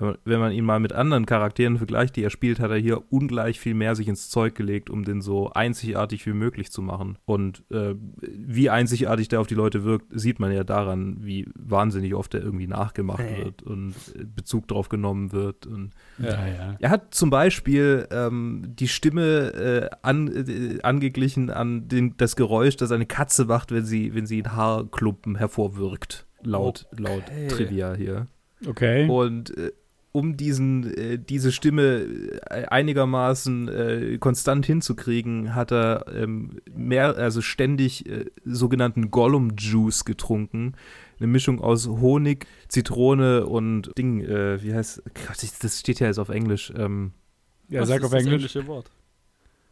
Wenn man, wenn man ihn mal mit anderen Charakteren vergleicht, die er spielt, hat er hier ungleich viel mehr sich ins Zeug gelegt, um den so einzigartig wie möglich zu machen. Und äh, wie einzigartig der auf die Leute wirkt, sieht man ja daran, wie wahnsinnig oft er irgendwie nachgemacht Äh. wird und äh, Bezug drauf genommen wird. Und ja. ja. er hat zum Beispiel ähm, die Stimme äh, an, äh, angeglichen an den, das Geräusch, das eine Katze macht, wenn sie, wenn sie einen Haarklumpen hervorwirkt. Laut, laut Okay. Trivia hier. Okay. Und äh, um diesen, äh, diese Stimme äh, einigermaßen äh, konstant hinzukriegen, hat er ähm, mehr, also ständig äh, sogenannten Gollum-Juice getrunken. Eine Mischung aus Honig, Zitrone und Ding, äh, wie heißt, Gott, ich- das steht ja jetzt auf Englisch, ähm, ja, Was sag ist auf das Englisch. englische Wort.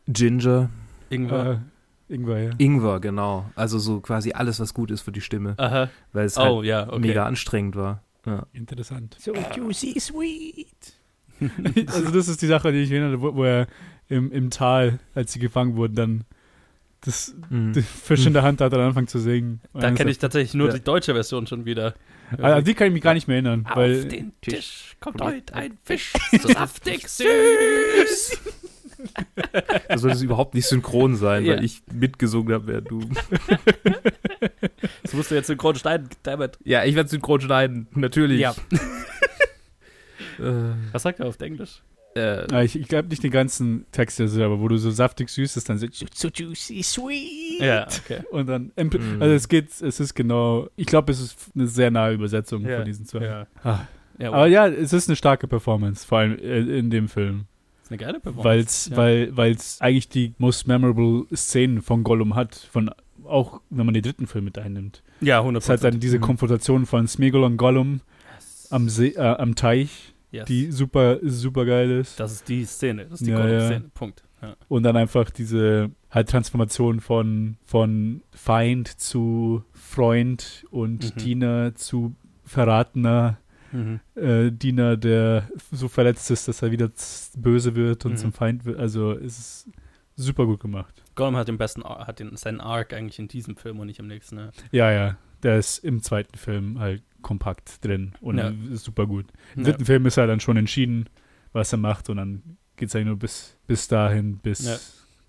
Ginger, Ingwer. Äh, Ingwer, ja. Ingwer, genau. Also so quasi alles, was gut ist für die Stimme, Aha. weil es Oh, halt ja, okay. mega anstrengend war. Ja. Interessant. So juicy sweet. <laughs> also das ist die Sache, die ich erinnere, wo, wo er im, im Tal, als sie gefangen wurden, dann das Mhm. den Fisch in der Hand hat und anfangen zu singen. Da dann kenne ich tatsächlich nur Ja. die deutsche Version schon wieder. an die kann ich mich gar nicht mehr erinnern, Auf weil den Tisch kommt heute ein Fisch, <laughs> so saftig süß. Das sollte überhaupt nicht synchron sein, Ja. weil ich mitgesungen habe, während du. <laughs> <laughs> Das musst du jetzt synchron schneiden, dammit. Ja, ich werde synchron schneiden, natürlich. Ja. <laughs> Äh, Was sagt er auf Englisch? äh, ich, ich glaube nicht den ganzen Text, also, aber wo du so saftig süß ist, dann so So juicy sweet. Ja, okay. und dann Mhm. also es geht es ist genau ich glaube es ist eine sehr nahe Übersetzung Ja. von diesen zwei Ja. Ah. ja aber ja es ist eine starke Performance vor allem äh, in dem Film ist eine geile Performance. weil's, ja. weil weil es eigentlich die most memorable Szenen von Gollum hat von auch wenn man den dritten Film mit einnimmt Ja, 100 es hat dann diese Mhm. Konfrontation von Smeagol und Gollum am See, äh, am Teich yes. die super super geil ist Das ist die Szene, das ist die Ja, Gollum-Szene. Punkt. Ja. und dann einfach diese halt Transformation von von Feind zu Freund und Mhm. Diener zu Verratener Mhm. äh, Diener, der so verletzt ist, dass er wieder böse wird und Mhm. zum Feind wird. Also es ist super gut gemacht. Gollum hat den besten, Ar- hat den, seinen Arc eigentlich in diesem Film und nicht im nächsten. Ne? Ja, ja. Der ist im zweiten Film halt kompakt drin und Ja. ist super gut. Im Ja. dritten Film ist er dann schon entschieden, was er macht und dann geht es eigentlich nur bis, bis dahin, bis, Ja.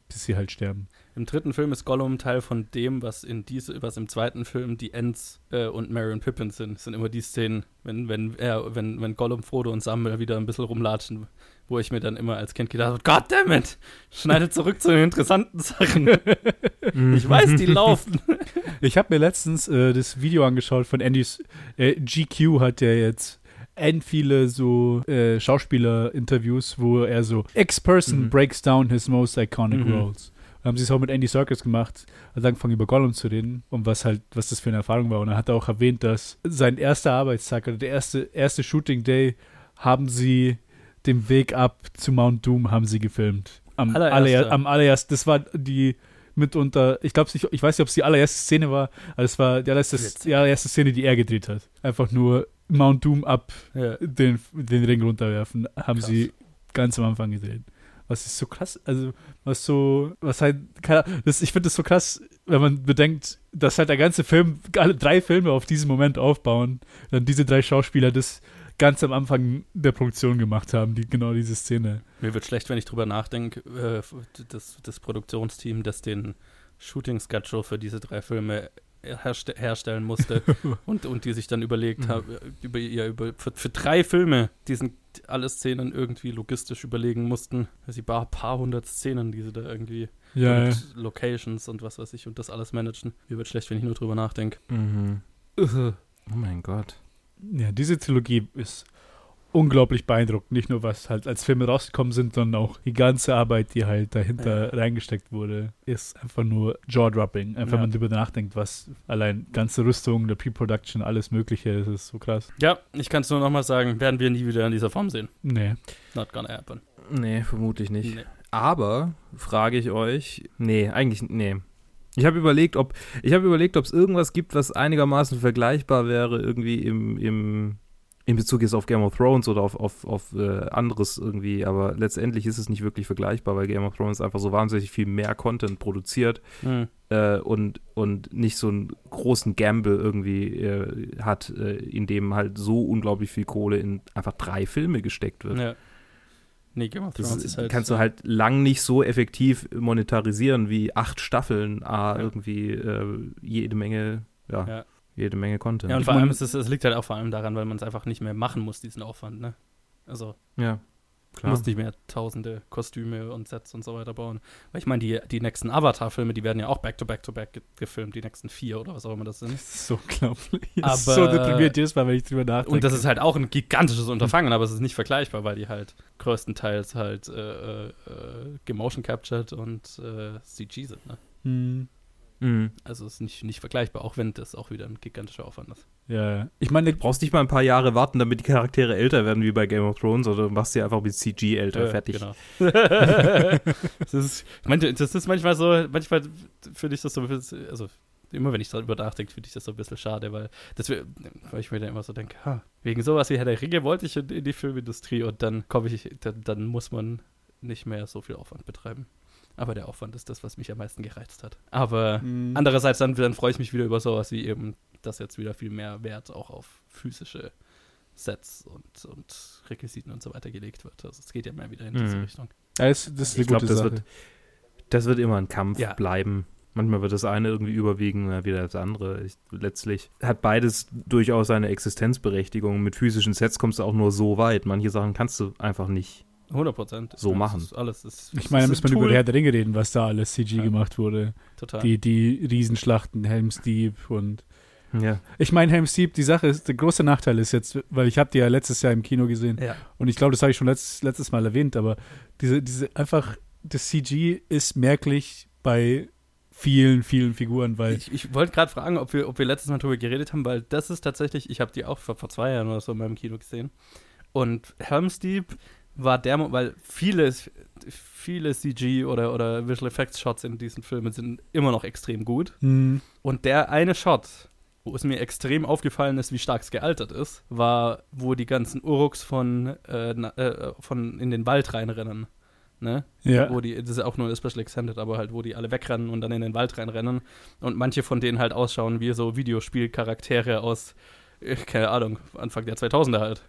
bis sie halt sterben. Im dritten Film ist Gollum Teil von dem, was in diese, was im zweiten Film die Ents äh, und Merry und Pippin sind. Das sind immer die Szenen, wenn, wenn er, wenn, wenn Gollum, Frodo und Sam wieder ein bisschen rumlatschen, wo ich mir dann immer als Kind gedacht habe, God damn it! Schneide zurück zu den interessanten Sachen. Ich weiß, die laufen. <laughs> Ich habe mir letztens äh, das Video angeschaut von Andy's. Äh, GQ hat ja jetzt end viele so äh, Schauspieler-Interviews, wo er so X-Person Mhm. breaks down his most iconic Mhm. roles. Da haben sie es auch mit Andy Serkis gemacht, hat angefangen über Gollum zu reden und was halt, was das für eine Erfahrung war. Und er hat auch erwähnt, dass sein erster Arbeitstag oder der erste, erste Shooting Day haben sie den Weg ab zu Mount Doom haben sie gefilmt. Am, Allererster. aller, am allererst, das war die mitunter, ich glaube nicht, ich weiß nicht, ob es die allererste Szene war, aber es war die allererste, die allererste Szene, die er gedreht hat. Einfach nur Mount Doom ab Ja. den, den Ring runterwerfen, haben Krass. sie ganz am Anfang gedreht. Was ist so krass, also was so, was halt, keine Ahnung, das, ich finde das so krass, wenn man bedenkt, dass halt der ganze Film, alle drei Filme auf diesen Moment aufbauen, dann diese drei Schauspieler das ganz am Anfang der Produktion gemacht haben, die genau diese Szene. Mir wird schlecht, wenn ich drüber nachdenke, äh, das, das Produktionsteam, das den Shooting-Schedule für diese drei Filme herste herstellen musste <laughs> und, und die sich dann überlegt Mhm. haben, über, ja, über, für, für drei Filme diesen alle Szenen irgendwie logistisch überlegen mussten. Also ein paar, paar hundert Szenen, die sie da irgendwie Ja, und Locations und was weiß ich und das alles managen. Mir wird schlecht, wenn ich nur drüber nachdenke. Mhm. Oh mein Gott. ja, diese Trilogie ist unglaublich beeindruckend. Nicht nur, was halt als Filme rausgekommen sind, sondern auch die ganze Arbeit, die halt dahinter reingesteckt wurde, ist einfach nur jaw-dropping. Einfach, Ja. wenn man darüber nachdenkt, was allein ganze Rüstung, der Pre-Production, alles Mögliche, das ist so krass. Ja, ich kann es nur nochmal sagen, werden wir nie wieder in dieser Form sehen. Nee. Not gonna happen. Nee, vermutlich nicht. Nee. Aber frage ich euch, nee, eigentlich nee. Ich habe überlegt, ob ich habe überlegt, ob es irgendwas gibt, was einigermaßen vergleichbar wäre irgendwie im, im in Bezug jetzt auf Game of Thrones oder auf, auf, auf äh, anderes irgendwie, aber letztendlich ist es nicht wirklich vergleichbar, weil Game of Thrones einfach so wahnsinnig viel mehr Content produziert Hm. äh, und, und nicht so einen großen Gamble irgendwie äh, hat, äh, in dem halt so unglaublich viel Kohle in einfach drei Filme gesteckt wird. Ja. Nee, Game of Das Thrones ist halt. kannst du halt lang nicht so effektiv monetarisieren wie acht Staffeln, ah, Ja. irgendwie äh, jede Menge, ja, Ja. Jede Menge Content. Ja, und Ich vor allem es, es liegt halt auch vor allem daran, weil man es einfach nicht mehr machen muss, diesen Aufwand, ne? Also, ja du klar. musst nicht mehr tausende Kostüme und Sets und so weiter bauen. Weil ich meine, die, die nächsten Avatar-Filme, die werden ja auch back-to-back-to-back ge gefilmt, die nächsten vier oder was auch immer das sind. Das ist so unglaublich. Aber- ist so deprimiert jedes Mal, wenn ich drüber nachdenke. Und das ist halt auch ein gigantisches Unterfangen, aber es ist nicht vergleichbar, weil die halt größtenteils halt äh, äh, äh, gemotion captured und äh, CG sind, ne? Hm. Mhm. Also es ist nicht, nicht vergleichbar, auch wenn das auch wieder ein gigantischer Aufwand ist. Ja, ja. Ich meine, Du brauchst nicht mal ein paar Jahre warten, damit die Charaktere älter werden wie bei Game of Thrones, oder du machst sie einfach mit CG älter, Äh, fertig. Genau. <laughs> das, ist, das ist manchmal so, manchmal finde ich das so ein bisschen, also immer wenn ich darüber nachdenke, finde ich das so ein bisschen schade, weil, das, weil ich mir dann immer so denke, ha, wegen sowas wie Herr der Ringe wollte ich in, in die Filmindustrie und dann komme ich, dann, dann muss man nicht mehr so viel Aufwand betreiben. Aber der Aufwand ist das, was mich am meisten gereizt hat. Aber Hm. andererseits dann, dann freue ich mich wieder über sowas wie eben, dass jetzt wieder viel mehr Wert auch auf physische Sets und, und Requisiten und so weiter gelegt wird. Also es geht ja mehr wieder in diese Mhm. Richtung. Ja, das, das ist eine Ich glaub, gute das Sache. wird- Das wird immer ein Kampf Ja. bleiben. Manchmal wird das eine irgendwie überwiegen, dann wieder das andere. Ich, letztlich hat beides durchaus seine Existenzberechtigung. Mit physischen Sets kommst du auch nur so weit. Manche Sachen kannst du einfach nicht. 100 Prozent. So machen. Alles ist, ich meine, da es muss ist man ein über Tool. Herr der Ringe reden, was da alles CG Ja. gemacht wurde. Total. Die, die Riesenschlachten, Helm's Deep und Ja. ich meine, Helm's Deep, die Sache ist, der große Nachteil ist jetzt, weil ich habe die ja letztes Jahr im Kino gesehen ja. und ich glaube, das habe ich schon letzt, letztes Mal erwähnt, aber diese, diese einfach, das CG ist merklich bei vielen, vielen Figuren, weil Ich, ich wollte gerade fragen, ob wir, ob wir letztes Mal drüber geredet haben, weil das ist tatsächlich, ich habe die auch vor, vor zwei Jahren oder so in meinem Kino gesehen. Und Helm's Deep war der, Mo- weil viele, viele CG oder, oder Visual Effects Shots in diesen Filmen sind immer noch extrem gut. hm, Und der eine Shot, wo es mir extrem aufgefallen ist, wie stark es gealtert ist, war, wo die ganzen Uruks von, äh, na, äh, von in den Wald reinrennen. Ne? ja, Wo die, das ist auch nur eine Special Extended, aber halt, wo die alle wegrennen und dann in den Wald reinrennen. Und manche von denen halt ausschauen wie so Videospielcharaktere aus, äh, keine Ahnung, Anfang der 2000er halt.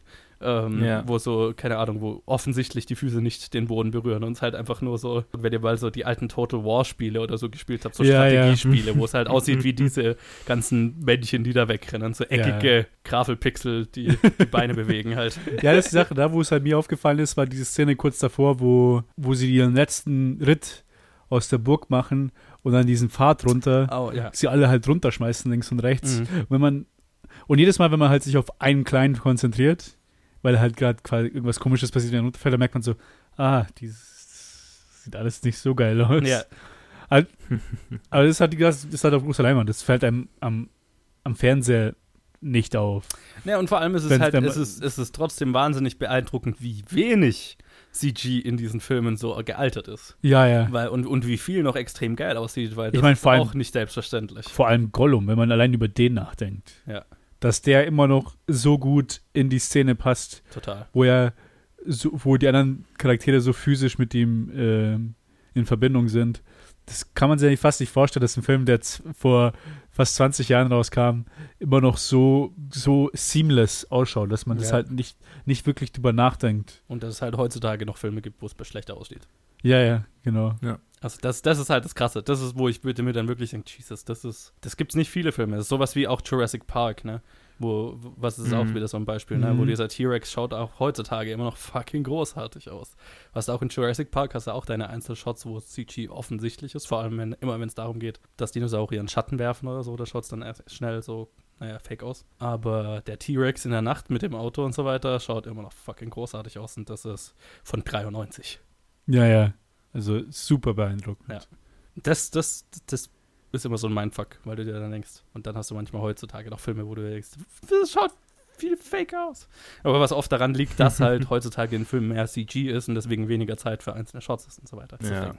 Ähm, Ja. Wo so, keine Ahnung, wo offensichtlich die Füße nicht den Boden berühren und es halt einfach nur so, wenn ihr mal so die alten Total War Spiele oder so gespielt habt, so Ja, ja. Strategiespiele, wo es halt <laughs> aussieht wie diese ganzen Männchen, die da wegrennen, so eckige Grafelpixel, die die Beine bewegen halt. <laughs> ja, das ist die Sache, da wo es halt mir aufgefallen ist, war diese Szene kurz davor, wo, wo sie ihren letzten Ritt aus der Burg machen und dann diesen Pfad runter, Oh, ja. sie alle halt runterschmeißen, links und rechts. Mhm. Wenn man, und jedes Mal, wenn man halt sich auf einen kleinen konzentriert, weil halt gerade quasi irgendwas komisches passiert, wenn er runterfällt, dann merkt man so, ah, dieses sieht alles nicht so geil aus. Ja, Aber das ist halt, die, das ist halt auf großer Leinwand. Das fällt einem am, am Fernseher nicht auf. Ja, und vor allem ist es Wenn's halt, dann- es ist, es ist trotzdem wahnsinnig beeindruckend, wie wenig CG in diesen Filmen so gealtert ist. Ja, ja. Weil, und, und wie viel noch extrem geil aussieht, weil das Ich mein, ist allem- auch nicht selbstverständlich. Vor allem Gollum, wenn man allein über den nachdenkt. Ja. Dass der immer noch so gut in die Szene passt, Total. wo er, so, wo die anderen Charaktere so physisch mit ihm ähm, in Verbindung sind. Das kann man sich fast nicht vorstellen, dass ein Film, der vor fast 20 Jahren rauskam, immer noch so, so seamless ausschaut, dass man das Ja. halt nicht, nicht wirklich drüber nachdenkt. Und dass es halt heutzutage noch Filme gibt, wo es schlechter aussieht. Ja, ja, genau. Also das, das ist halt das Krasse. Das ist, wo ich bitte mir dann wirklich denke, Jesus, das ist, das gibt's nicht viele Filme. Das ist sowas wie auch Jurassic Park, ne? Wo, wo- was ist auch Mhm. wieder so ein Beispiel, ne? Wo Mhm. dieser T-Rex schaut auch heutzutage immer noch fucking großartig aus. Was auch in Jurassic Park hast du auch deine Einzelshots, wo CG offensichtlich ist, vor allem wenn, immer wenn es darum geht, dass Dinosaurier einen Schatten werfen oder so, da schaut es dann erst schnell so, naja, fake aus. Aber der T-Rex in der Nacht mit dem Auto und so weiter schaut immer noch fucking großartig aus und das ist von 93. Ja, ja. Also super beeindruckend. Ja. Das, das, das ist immer so ein Mindfuck, weil du dir dann denkst, und dann hast du manchmal heutzutage noch Filme, wo du denkst, das schaut viel fake aus. Aber was oft daran liegt, dass <laughs> halt heutzutage in Filmen mehr CG ist und deswegen weniger Zeit für einzelne Shots ist und so weiter. Ja.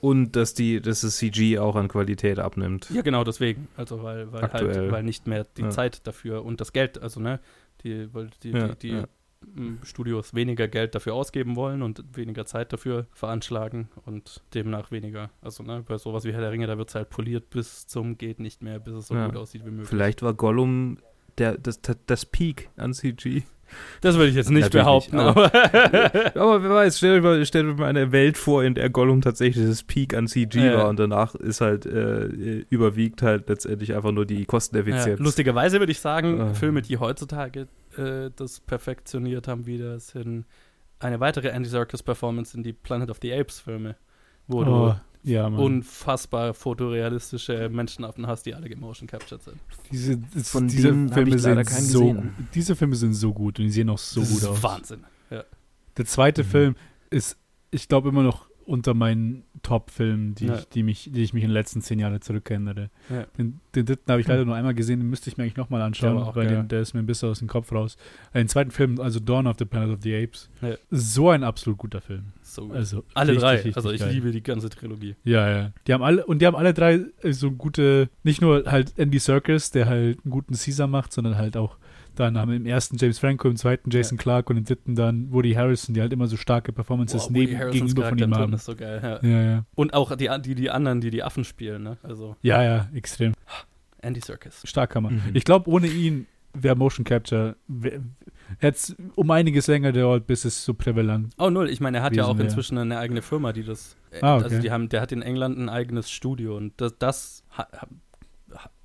Und dass die, dass das CG auch an Qualität abnimmt. Ja, genau, deswegen. Also weil, weil Aktuell. halt, weil nicht mehr die Ja. Zeit dafür und das Geld, also ne, die, weil die, Ja, die, die Studios weniger Geld dafür ausgeben wollen und weniger Zeit dafür veranschlagen und demnach weniger. Also ne, bei sowas wie Herr der Ringe, da wird es halt poliert bis zum geht nicht mehr, bis es so Ja. gut aussieht wie möglich. Vielleicht war Gollum der, das, das, Peak an CG. Das würde ich jetzt nicht Natürlich nicht, behaupten, aber, Aber <laughs> wer weiß, stell dir, mal, stell mal eine Welt vor, in der Gollum tatsächlich das Peak an CG Ja. war und danach ist halt, äh, überwiegt halt letztendlich einfach nur die ja, Kosteneffizienz. lustigerweise würde ich sagen, Ah. Filme, die heutzutage äh, das perfektioniert haben, wieder sind eine weitere Andy Serkis Performance in die Planet of the Apes Filme, wo du Oh, ja, Mann. unfassbar fotorealistische Menschenaffen hast, die alle gemotion captured sind. diese, das, Von diese Filme sind so, gesehen. diese Filme sind so gut und die sehen auch so das gut ist aus. Wahnsinn. Der zweite Mhm. Film ist, ich glaube, immer noch unter meinen Top-Filmen, die, Ja. ich, die, mich, die ich mich in den letzten zehn Jahren zurückerinnere. Ja. Den, den dritten habe ich leider nur einmal gesehen, den müsste ich mir eigentlich nochmal anschauen, Der weil den, der ist mir ein bisschen aus dem Kopf raus. Den zweiten Film, also Dawn of the Planet of the Apes, Ja. so ein absolut guter Film. So gut. Also alle richtig, drei. richtig also ich geil. liebe die ganze Trilogie. Ja, ja. Die haben alle, und die haben alle drei so gute, nicht nur halt Andy Serkis, der halt einen guten Caesar macht, sondern halt auch dann haben im ersten James Franco, im zweiten Jason Clark und im dritten dann Woody Harrison, die halt immer so starke Performances Wow, neben, Harrisons gegenüber von ihm haben. ist so geil. Ja. Ja, ja. Und auch die, die, die anderen, die die Affen spielen. Ne? Also Ja, ja, extrem. Andy Serkis. Stark Hammer. Mhm. Ich glaube, ohne ihn wäre Motion Capture, hätte es um einiges länger gedauert, bis es so prävalent Oh, null. Ich meine, er hat ja auch inzwischen eine eigene Firma, die das. äh, Ah, okay. Also, die haben, der hat in England ein eigenes Studio und das, das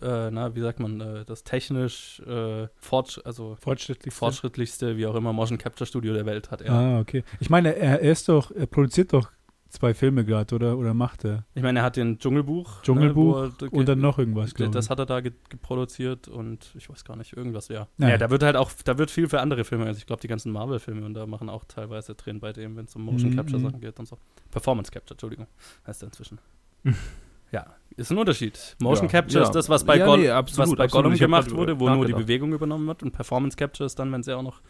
äh, na, wie sagt man, äh, das technisch äh, fortsch also fortschrittlich fortschrittlichste, wie auch immer, Motion Capture Studio der Welt hat er. Ah, okay. Ich meine, er, er ist doch, er produziert doch zwei Filme gerade, oder? Oder macht er? Ich meine, er hat den Dschungelbuch. Dschungelbuch ne, er- Und dann noch irgendwas, Das, glaube das ich. hat er da ge geproduziert und ich weiß gar nicht, irgendwas, ja. Ja. Ja, da wird halt auch, da wird viel für andere Filme, also ich glaube, die ganzen Marvel-Filme und da machen auch teilweise Drehen bei dem, wenn es um Motion Mhm, Capture mhm. Sachen geht und so. Performance Capture, Entschuldigung, heißt er inzwischen. ja, ist ein Unterschied. Motion Ja, Capture ja. ist das, was bei, Ja, Goll nee, absolut, was bei absolut. Gollum gemacht wurde, wo nur die. Bewegung übernommen wird und Performance Capture ist dann, wenn es ja auch noch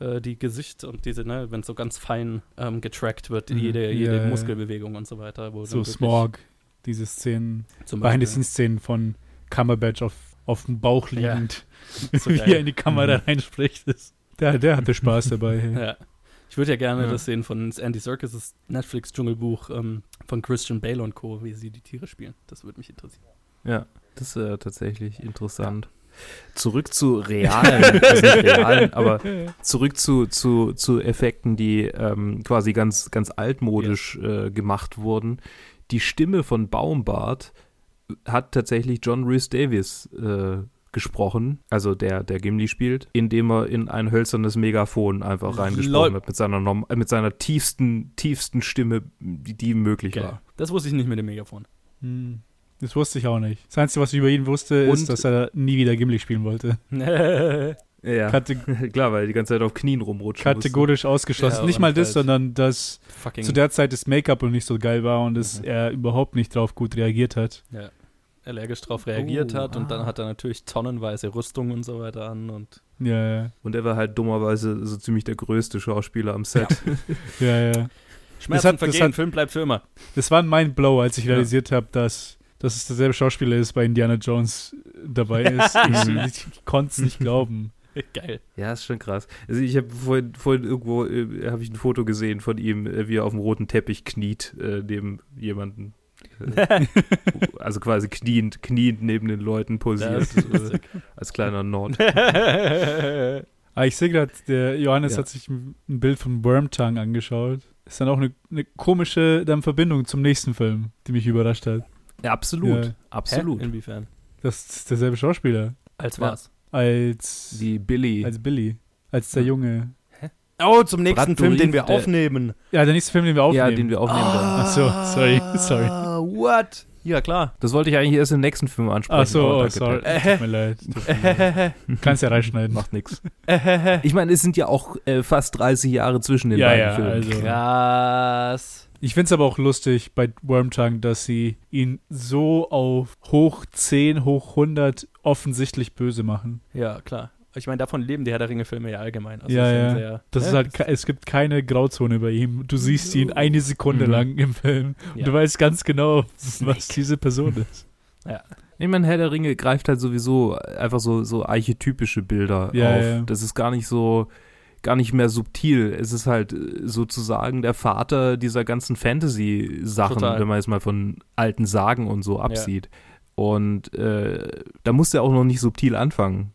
äh, die Gesicht und diese, ne, wenn so ganz fein ähm, getrackt wird, Mhm. jede, jede. Muskelbewegung und so weiter. So Smog, diese Szenen, Zum Beispiel. Behind-the-Scenes-Szenen von Cumberbatch auf, auf dem Bauch liegend, <laughs> So <laughs> wie er in die Kamera Mhm. reinspricht. Der, der hatte Spaß dabei. <laughs> Ja. Ich würde ja gerne Ja. das sehen von Andy Serkis' Netflix-Dschungelbuch ähm, von Christian Bale und Co., wie sie die Tiere spielen. Das würde mich interessieren. Ja, das ist äh, tatsächlich interessant. Zurück zu realen, also nicht realen, aber <laughs> zurück zu, zu, zu Effekten, die ähm, quasi ganz, ganz altmodisch äh, gemacht wurden. Die Stimme von Baumbart hat tatsächlich John Rhys Davis äh, gesprochen, also der, der Gimli spielt, indem er in ein hölzernes Megafon einfach reingesprochen Lol. hat, mit seiner, norm- äh, mit seiner tiefsten, tiefsten Stimme, die, die möglich war. Das wusste ich nicht mit dem Megafon. Hm. Das wusste ich auch nicht. Das Einzige, was ich über ihn wusste, ist, Und- dass er nie wieder Gimli spielen wollte. <laughs> Ja, Kate <laughs> klar, weil er die ganze Zeit auf Knien rumrutschen kategorisch ausgeschlossen. Ja, nicht mal das, halt- sondern dass Fucking zu der Zeit das Make-up noch nicht so geil war und dass Mhm. er überhaupt nicht drauf gut reagiert hat. Allergisch drauf reagiert Oh, hat und ah. dann hat er natürlich tonnenweise Rüstung und so weiter an und Ja, ja, Und er war halt dummerweise so ziemlich der größte Schauspieler am Set. ja, <laughs> ja. Schmerzen hat- das vergehen, hat- Film bleibt für immer. Das war ein Mindblow, als ich Ja. realisiert habe, dass, dass es derselbe Schauspieler ist, bei Indiana Jones dabei <laughs> ist. ich ich konnte es nicht glauben. <laughs> Geil. Ja, ist schon krass. Also ich habe vorhin, vorhin irgendwo äh, habe ich ein Foto gesehen von ihm, äh, wie er auf dem roten Teppich kniet äh, neben jemanden. Äh, also quasi kniend, kniend neben den Leuten posiert ist äh, als kleiner Nord. Aber <laughs> ich sehe gerade, der Johannes Ja. hat sich ein Bild von Wormtongue angeschaut. Ist dann auch eine, eine komische dann Verbindung zum nächsten Film, die mich überrascht hat. Ja, absolut, Ja. absolut. Hä? Inwiefern? Das ist derselbe Schauspieler Als Ja. was? als, Wie Billy. als Billy. Als der Ja. Junge. Oh, zum nächsten Brad Film, den wir der- aufnehmen. Ja, der nächste Film, den wir aufnehmen. ja, den wir aufnehmen werden. Ach so, sorry, sorry. Ah, What? Ja, klar. Das wollte ich eigentlich erst im nächsten Film ansprechen. Ach so, oh, danke, sorry. Ted. Tut mir leid. Tut mir leid. <laughs> Kannst ja reinschneiden. Macht nix. <laughs> Ich meine, es sind ja auch äh, fast 30 Jahre zwischen den Ja, beiden ja, Filmen. also- Krass. Ich finde es aber auch lustig bei Wormtongue, dass sie ihn so auf hoch 10, hoch 100 offensichtlich böse machen. Ja, klar. Ich meine, davon leben die Herr der Ringe-Filme ja allgemein. Also Ja, ja. Sehr, Das ne? ist halt, ke- es gibt keine Grauzone bei ihm. Du siehst ihn eine Sekunde Mhm. lang im Film. Und Ja. du weißt ganz genau, Snake. was diese Person ist. <laughs> Ich meine, Herr der Ringe greift halt sowieso einfach so, so archetypische Bilder Ja, auf. ja. Das ist gar nicht so, gar nicht mehr subtil. Es ist halt äh, sozusagen der Vater dieser ganzen Fantasy-Sachen, wenn man jetzt mal von alten Sagen und so absieht. Und äh, da muss er auch noch nicht subtil anfangen.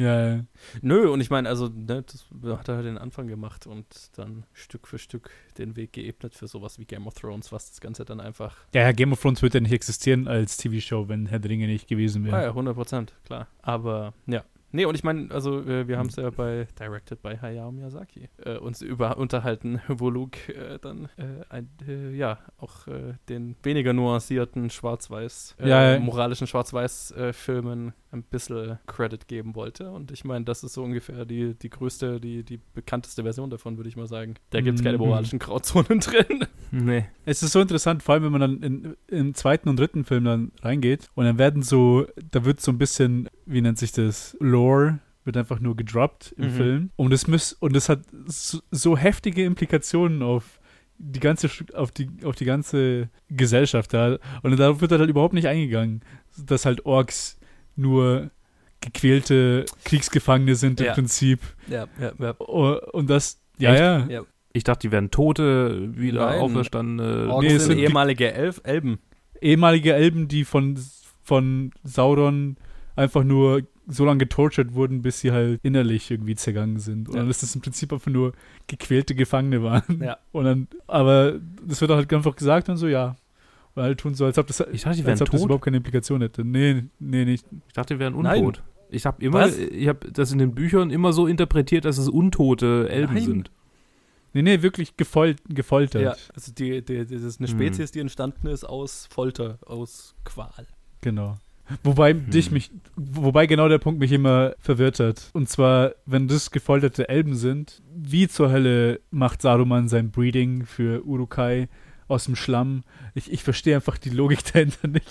Ja, ja. Nö, und ich meine, also, ne, das hat er halt den Anfang gemacht und dann Stück für Stück den Weg geebnet für sowas wie Game of Thrones, was das Ganze dann einfach. Ja, ja, Game of Thrones würde ja nicht existieren als TV-Show, wenn Herr der Ringe nicht gewesen wäre. Ah ja, 100 Prozent, klar. Aber, ja. Nee, und ich meine, also, äh, wir haben es ja bei Directed by Hayao Miyazaki äh, uns über unterhalten, <laughs> wo Luke äh, dann äh, ein, äh, ja, auch äh, den weniger nuancierten Schwarz-Weiß, ja. moralischen Schwarz-Weiß-Filmen ein bisschen Credit geben wollte. Und ich meine, das ist so ungefähr die, die größte, die, die bekannteste Version davon, würde ich mal sagen. Da gibt es keine Mhm. moralischen Grauzonen <laughs> drin. Nee. Es ist so interessant, vor allem wenn man dann in, im zweiten und dritten Film dann reingeht und dann werden so, da wird so ein bisschen, wie nennt sich das, Lore wird einfach nur gedroppt im Mhm. Film und es muss und es hat so, so heftige Implikationen auf die ganze auf die auf die ganze Gesellschaft da und darauf wird halt überhaupt nicht eingegangen, dass halt Orks nur gequälte Kriegsgefangene sind im Ja. Prinzip Ja, ja, ja. Oh, und das ja ja ja. Ich dachte, die wären Tote, wieder Nein. auferstandene. Orks nee, es sind sind- ehemalige Elf Elben. ehemalige Elben, die von, von Sauron einfach nur so lange getortured wurden, bis sie halt innerlich irgendwie zergangen sind. Und Ja. dann ist das im Prinzip einfach nur gequälte Gefangene waren. Ja. Und dann, aber das wird halt einfach gesagt und so, ja. Und halt tun so, als ob das, Ich dachte, die wären als ob das tot. überhaupt keine Implikation hätte. Nee, nee, nicht. Ich dachte, die wären Nein. untot. Ich habe immer, Was? ich habe das in den Büchern immer so interpretiert, dass es untote Elben Nein. sind. Nee, nee, wirklich gefolt, gefoltert. Ja, also die, die, das ist eine Hm. Spezies, die entstanden ist aus Folter, aus Qual. Genau. Wobei Hm. dich mich, wobei genau der Punkt mich immer verwirrt hat. Und zwar, wenn das gefolterte Elben sind, wie zur Hölle macht Saruman sein Breeding für Urukai aus dem Schlamm? Ich, ich verstehe einfach die Logik <laughs> dahinter nicht.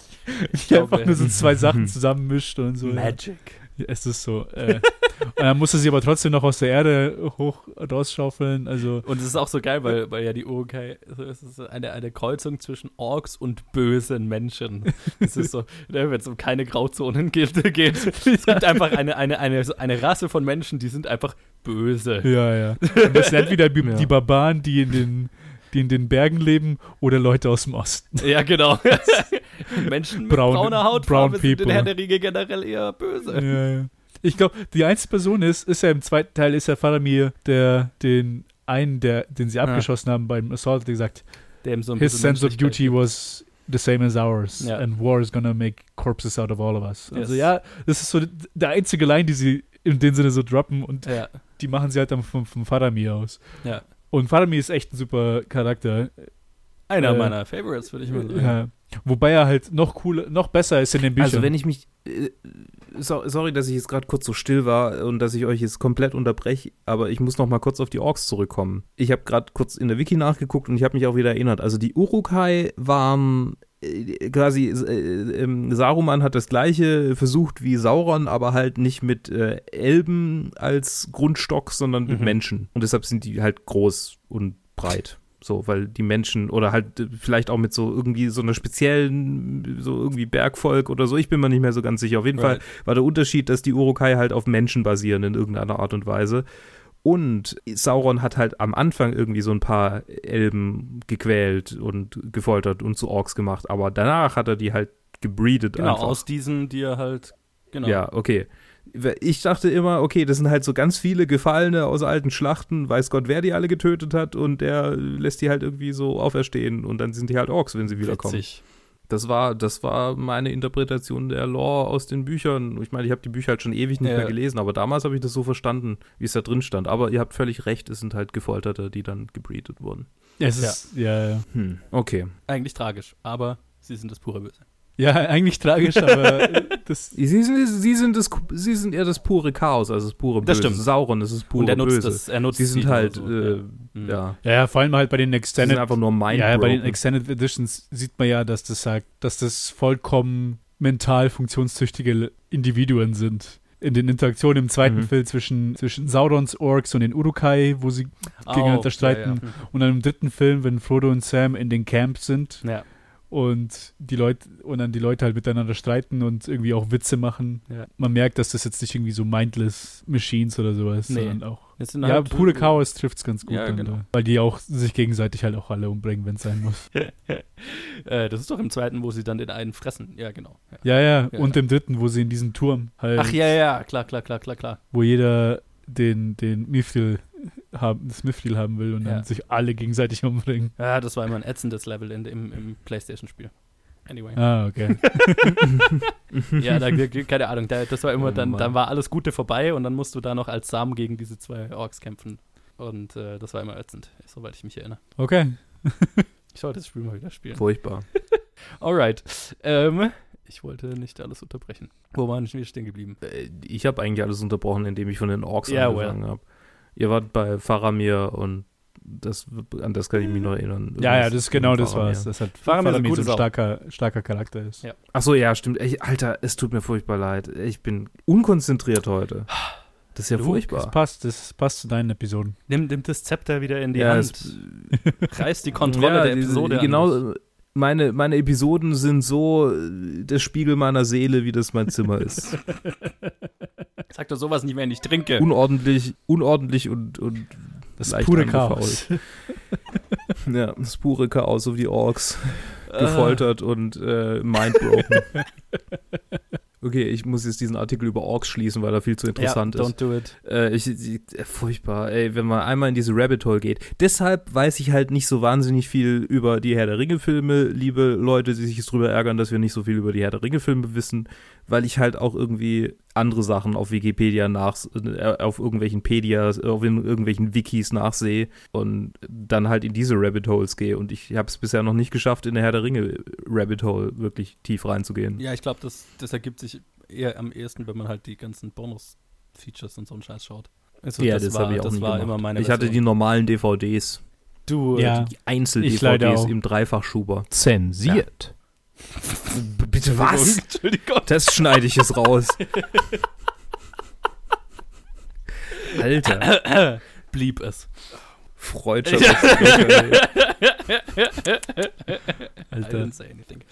Ich glaube- einfach nur so zwei <laughs> Sachen zusammenmischt und so. Magic. Ja, es ist so. Äh, <laughs> und dann musste sie aber trotzdem noch aus der Erde hoch rausschaufeln. Also, Und es ist auch so geil, weil, weil ja die Urukai, also es ist eine, eine Kreuzung zwischen Orks und bösen Menschen. Es ist so, ne, wenn es um keine Grauzonen geht, geht. Es gibt einfach eine, eine, eine, so eine Rasse von Menschen, die sind einfach böse. ja, ja. Und das sind entweder die, Ja. die Barbaren, die in den die in den Bergen leben oder Leute aus dem Osten. Ja, genau. <laughs> Menschen mit Brown- brauner Hautfarbe brown sind in. Herr der Ringe generell eher böse. Ja, ja. Ich glaube, die einzige Person ist, ist ja im zweiten Teil, ist ja Faramir, der den einen, der, den sie Ja. abgeschossen haben beim Assault, der gesagt, so his sense of duty was the same as ours Ja. and war is gonna make corpses out of all of us. Also Yes. ja, das ist so der einzige Line, die sie in dem Sinne so droppen und. Ja, die machen sie halt dann vom, vom Faramir aus. ja. Und Faramir ist echt ein super Charakter. Einer Äh, meiner Favorites, würde ich mal sagen. Ja. Wobei er halt noch cooler, noch besser ist in den Büchern. Also wenn ich mich, äh, so, sorry, dass ich jetzt gerade kurz so still war und dass ich euch jetzt komplett unterbreche, aber ich muss noch mal kurz auf die Orks zurückkommen. Ich habe gerade kurz in der Wiki nachgeguckt und ich habe mich auch wieder erinnert. Also die Urukai waren quasi, äh, ähm, Saruman hat das gleiche versucht wie Sauron, aber halt nicht mit äh, Elben als Grundstock, sondern mit Mhm. Menschen. Und deshalb sind die halt groß und breit. So, weil die Menschen oder halt äh, vielleicht auch mit so irgendwie so einer speziellen, so irgendwie Bergvolk oder so, ich bin mir nicht mehr so ganz sicher. Auf jeden Fall Right. war der Unterschied, dass die Urukai halt auf Menschen basieren in irgendeiner Art und Weise. Und Sauron hat halt am Anfang irgendwie so ein paar Elben gequält und gefoltert und zu Orks gemacht, aber danach hat er die halt gebreedet Genau, einfach. aus diesen, die er halt. Genau. Ja, okay. Ich dachte immer, okay, das sind halt so ganz viele Gefallene aus alten Schlachten, weiß Gott, wer die alle getötet hat und der lässt die halt irgendwie so auferstehen und dann sind die halt Orks, wenn sie wiederkommen. Witzig. Das war, das war meine Interpretation der Lore aus den Büchern. Ich meine, ich habe die Bücher halt schon ewig nicht Ja. mehr gelesen, aber damals habe ich das so verstanden, wie es da drin stand. Aber ihr habt völlig recht, es sind halt Gefolterte, die dann gebreedet wurden. es ist, ja, ja. Hm, okay. Eigentlich tragisch, aber sie sind das pure Böse. Ja, eigentlich tragisch, aber <laughs> das, Sie sind, sie sind, das, sie sind eher das pure Chaos, also das pure Das Böse. stimmt. Sauron ist das pure Und er nutzt Böse. das, er nutzt Sie sind halt, so, äh, ja. Ja. ja, ja, vor allem halt bei den Sie Extended sind einfach nur Ja, ja, bei den Extended Editions sieht man ja, dass das sagt, dass das vollkommen mental funktionstüchtige Individuen sind, in den Interaktionen im zweiten Mhm. Film zwischen, zwischen Saurons Orks und den Urukai, wo sie gegeneinander Au, streiten. Und dann im dritten Film, wenn Frodo und Sam in den Camps sind Ja, ja. Und die Leute und dann die Leute halt miteinander streiten und irgendwie auch Witze machen. Ja. Man merkt, dass das jetzt nicht irgendwie so mindless Machines oder sowas, Nee. sondern auch ja, halt- pure Chaos trifft es ganz gut. Ja, dann genau. Weil die auch sich gegenseitig halt auch alle umbringen, wenn es sein muss. <laughs> äh, das ist doch im zweiten, wo sie dann den einen fressen. Ja, genau. Ja. Ja, ja. Ja. Und im dritten, wo sie in diesem Turm halt, Ach ja, ja, klar, klar, klar, klar, klar. wo jeder den, den Mithril haben, das Mithril haben will und Ja. dann sich alle gegenseitig <laughs> umbringen. Ja, das war immer ein ätzendes Level in, im, im Playstation-Spiel. Anyway. Ah, okay. <laughs> Ja, da, keine Ahnung, da, das war immer, Oh dann, dann war alles Gute vorbei und dann musst du da noch als Sam gegen diese zwei Orks kämpfen. Und äh, das war immer ätzend, soweit ich mich erinnere. Okay. <laughs> Ich sollte das Spiel mal wieder spielen. Furchtbar. Alright. Ähm, ich wollte nicht alles unterbrechen. Wo waren wir stehen geblieben? Äh, Ich habe eigentlich alles unterbrochen, indem ich von den Orks Ja, angefangen habe. Ihr wart bei Faramir und das, an das kann ich mich noch erinnern. Ja, ja, das ist genau das war's. Das hat Faramir Faramir so ein starker, starker Charakter ist. Ja. Ach so, ja, stimmt. Ey, Alter, es tut mir furchtbar leid. Ich bin unkonzentriert heute. Das ist ja Du, Das furchtbar. passt, das passt zu deinen Episoden. Nimm, nimm das Zepter wieder in die Ja, Hand. es- <laughs> Reiß die Kontrolle Ja, der diese- Episode an. Genau, meine, meine Episoden sind so äh, der Spiegel meiner Seele, wie das mein Zimmer ist. <laughs> Sag doch sowas nicht, wenn ich trinke. unordentlich, unordentlich und, und Das pure. Chaos. <laughs> Ja, das pure Chaos, so wie die Orks. Ah. Gefoltert und äh, mindbroken. <laughs> Okay, ich muss jetzt diesen Artikel über Orks schließen, weil er viel zu interessant ja, ist. don't do it. Äh, ich, ich, äh, furchtbar, ey, wenn man einmal in diese Rabbit Hole geht. Deshalb weiß ich halt nicht so wahnsinnig viel über die Herr der Ringe-Filme, liebe Leute, die sich drüber ärgern, dass wir nicht so viel über die Herr der Ringe-Filme wissen, weil ich halt auch irgendwie andere Sachen auf Wikipedia nach, äh, auf irgendwelchen Pedias, auf irgendwelchen Wikis nachsehe und dann halt in diese Rabbit Holes gehe. Und ich habe es bisher noch nicht geschafft, in der Herr der Ringe Rabbit Hole wirklich tief reinzugehen. Ja, ich glaube, das, das ergibt sich eher am ehesten, wenn man halt die ganzen Bonus-Features und so einen Scheiß schaut. Also ja, das, das, war, habe ich auch das nie war gemacht. immer meine Ich hatte die Version. normalen DVDs. Du, Ja. Die Ich leider Einzel-DVDs auch. im Dreifachschuber. Zensiert. B- Bitte was? <laughs> Entschuldigung. Das schneide ich jetzt raus. Alter, blieb es. Freudscher. Ja. <laughs> I Alter. didn't say anything.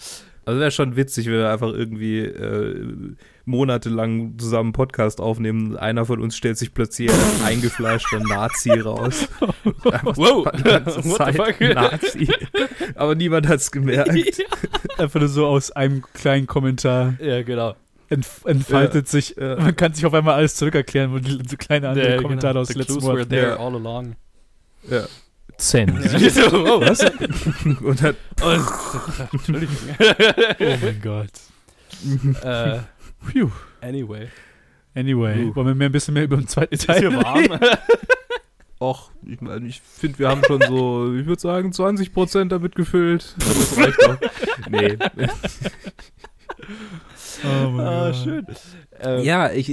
Also wäre schon witzig, wenn wir einfach irgendwie äh, monatelang zusammen einen Podcast aufnehmen. Einer von uns stellt sich plötzlich als eingefleischter Nazi raus. <laughs> Wow. What the fuck? Nazi. Aber niemand hat es gemerkt. <laughs> Einfach nur so aus einem kleinen Kommentar ja, genau. entf entfaltet sich. Ja. Man kann sich auf einmal alles zurückerklären, wo die, so kleine andere Ja, Kommentare genau. aus The dem letzten clues were there Ja. all along. Ja. Zensiert. <laughs> oh, was? <laughs> Und hat, Entschuldigung. <laughs> Oh mein Gott. äh, Phew. anyway. Anyway, Uh. wollen wir mehr ein bisschen mehr über den zweiten Ist Teil hier warm? Och, ich meine, ich finde, wir haben schon so, ich würde sagen, 20 Prozent damit gefüllt. Aber Das reicht doch. Nee. Oh mein ah, Gott. schön. Ähm, Ja, ich.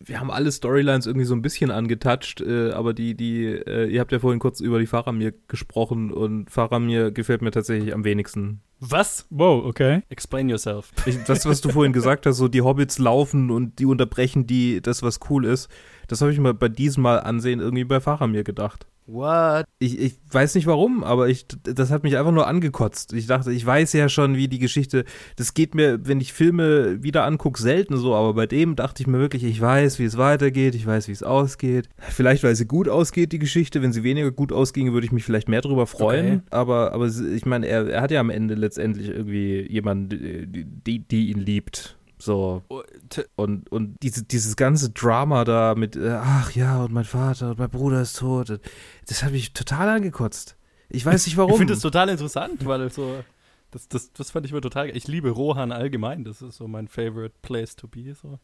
Wir haben alle Storylines irgendwie so ein bisschen angetatscht, äh, aber die, die, äh, ihr habt ja vorhin kurz über die Faramir gesprochen und Faramir gefällt mir tatsächlich am wenigsten. Was? Wow, okay. Explain yourself. Ich, das, was du vorhin gesagt hast, so die Hobbits laufen und die unterbrechen die, das, was cool ist, das habe ich mal bei diesem Mal ansehen irgendwie bei Faramir gedacht. What? Ich, ich weiß nicht warum, aber ich, das hat mich einfach nur angekotzt. Ich dachte, ich weiß ja schon, wie die Geschichte, das geht mir, wenn ich Filme wieder angucke, selten so, aber bei dem dachte ich mir wirklich, ich weiß, wie es weitergeht, ich weiß, wie es ausgeht. Vielleicht, weil sie gut ausgeht, die Geschichte. Wenn sie weniger gut ausginge, würde ich mich vielleicht mehr drüber freuen. Okay. Aber, aber ich meine, er, er hat ja am Ende letztendlich irgendwie jemanden, die, die ihn liebt. So, Oh, und, und diese, dieses ganze Drama da mit, äh, ach ja, und mein Vater und mein Bruder ist tot, das hat mich total angekotzt. Ich weiß nicht warum. Ich finde das total interessant, weil so. Das, das, das fand ich mir total. Ich liebe Rohan allgemein. Das ist so mein favorite place to be. So.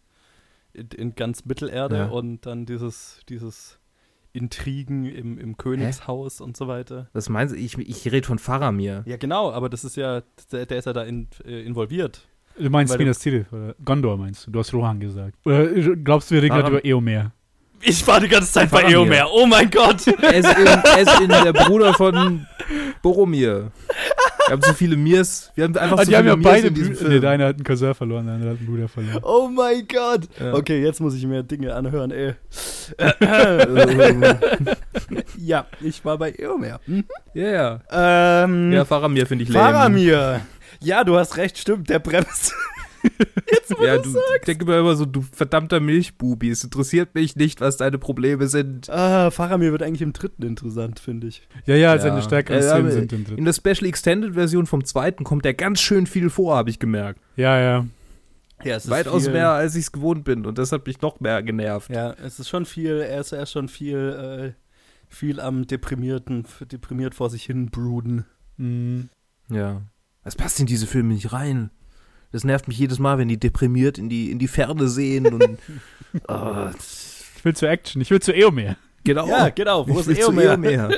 In, in ganz Mittelerde Ja. und dann dieses, dieses Intrigen im, im Königshaus und so weiter. das meinst du? Ich, ich rede von Faramir. Ja, genau, aber das ist ja. Der, der ist ja da in, äh, involviert. Du meinst Minas Tirith oder Gondor meinst du? Du hast Rohan gesagt. Oder glaubst du, wir reden gerade über Eomer? Ich war die ganze Zeit bei. Eomer. Oh mein Gott! <laughs> Er ist, in, er ist in der Bruder von Boromir. Wir haben so viele Mirs. Wir haben einfach Ah, so die haben viele ja Mirs beide in diesem Brüder. Nee, Film. der eine hat einen Cousin verloren, der andere hat einen Bruder verloren. Oh mein Gott. Ja. Okay, jetzt muss ich mir Dinge anhören, ey. <laughs> ja, ich war bei Eomer. Hm? Ja, ja. Ähm, Ja, Faramir finde ich lame. Faramir. Ja, du hast recht, stimmt, der bremst. <laughs> jetzt, wo Ja, du denk mir immer so, du verdammter Milchbubi. Es interessiert mich nicht, was deine Probleme sind. Ah, Faramir wird eigentlich im dritten interessant, finde ich. Ja, ja, Ja. seine stärkeren Ja, Szenen sind im dritten. In der Special Extended Version vom zweiten kommt der ganz schön viel vor, habe ich gemerkt. Ja, ja. Ja, es Weitaus viel, mehr, als ich es gewohnt bin. Und das hat mich noch mehr genervt. Ja, es ist schon viel, er ist ja schon viel, äh, viel am deprimierten, deprimiert vor sich hin bruden. Mhm. Ja. Das passt in diese Filme nicht rein. Das nervt mich jedes Mal, wenn die deprimiert in die, in die Ferne sehen und. <laughs> Ah, Ich will zur Action, ich will zu Eomer. genau. Ja, genau, wo Ich ist will zu Eomer? Eomer.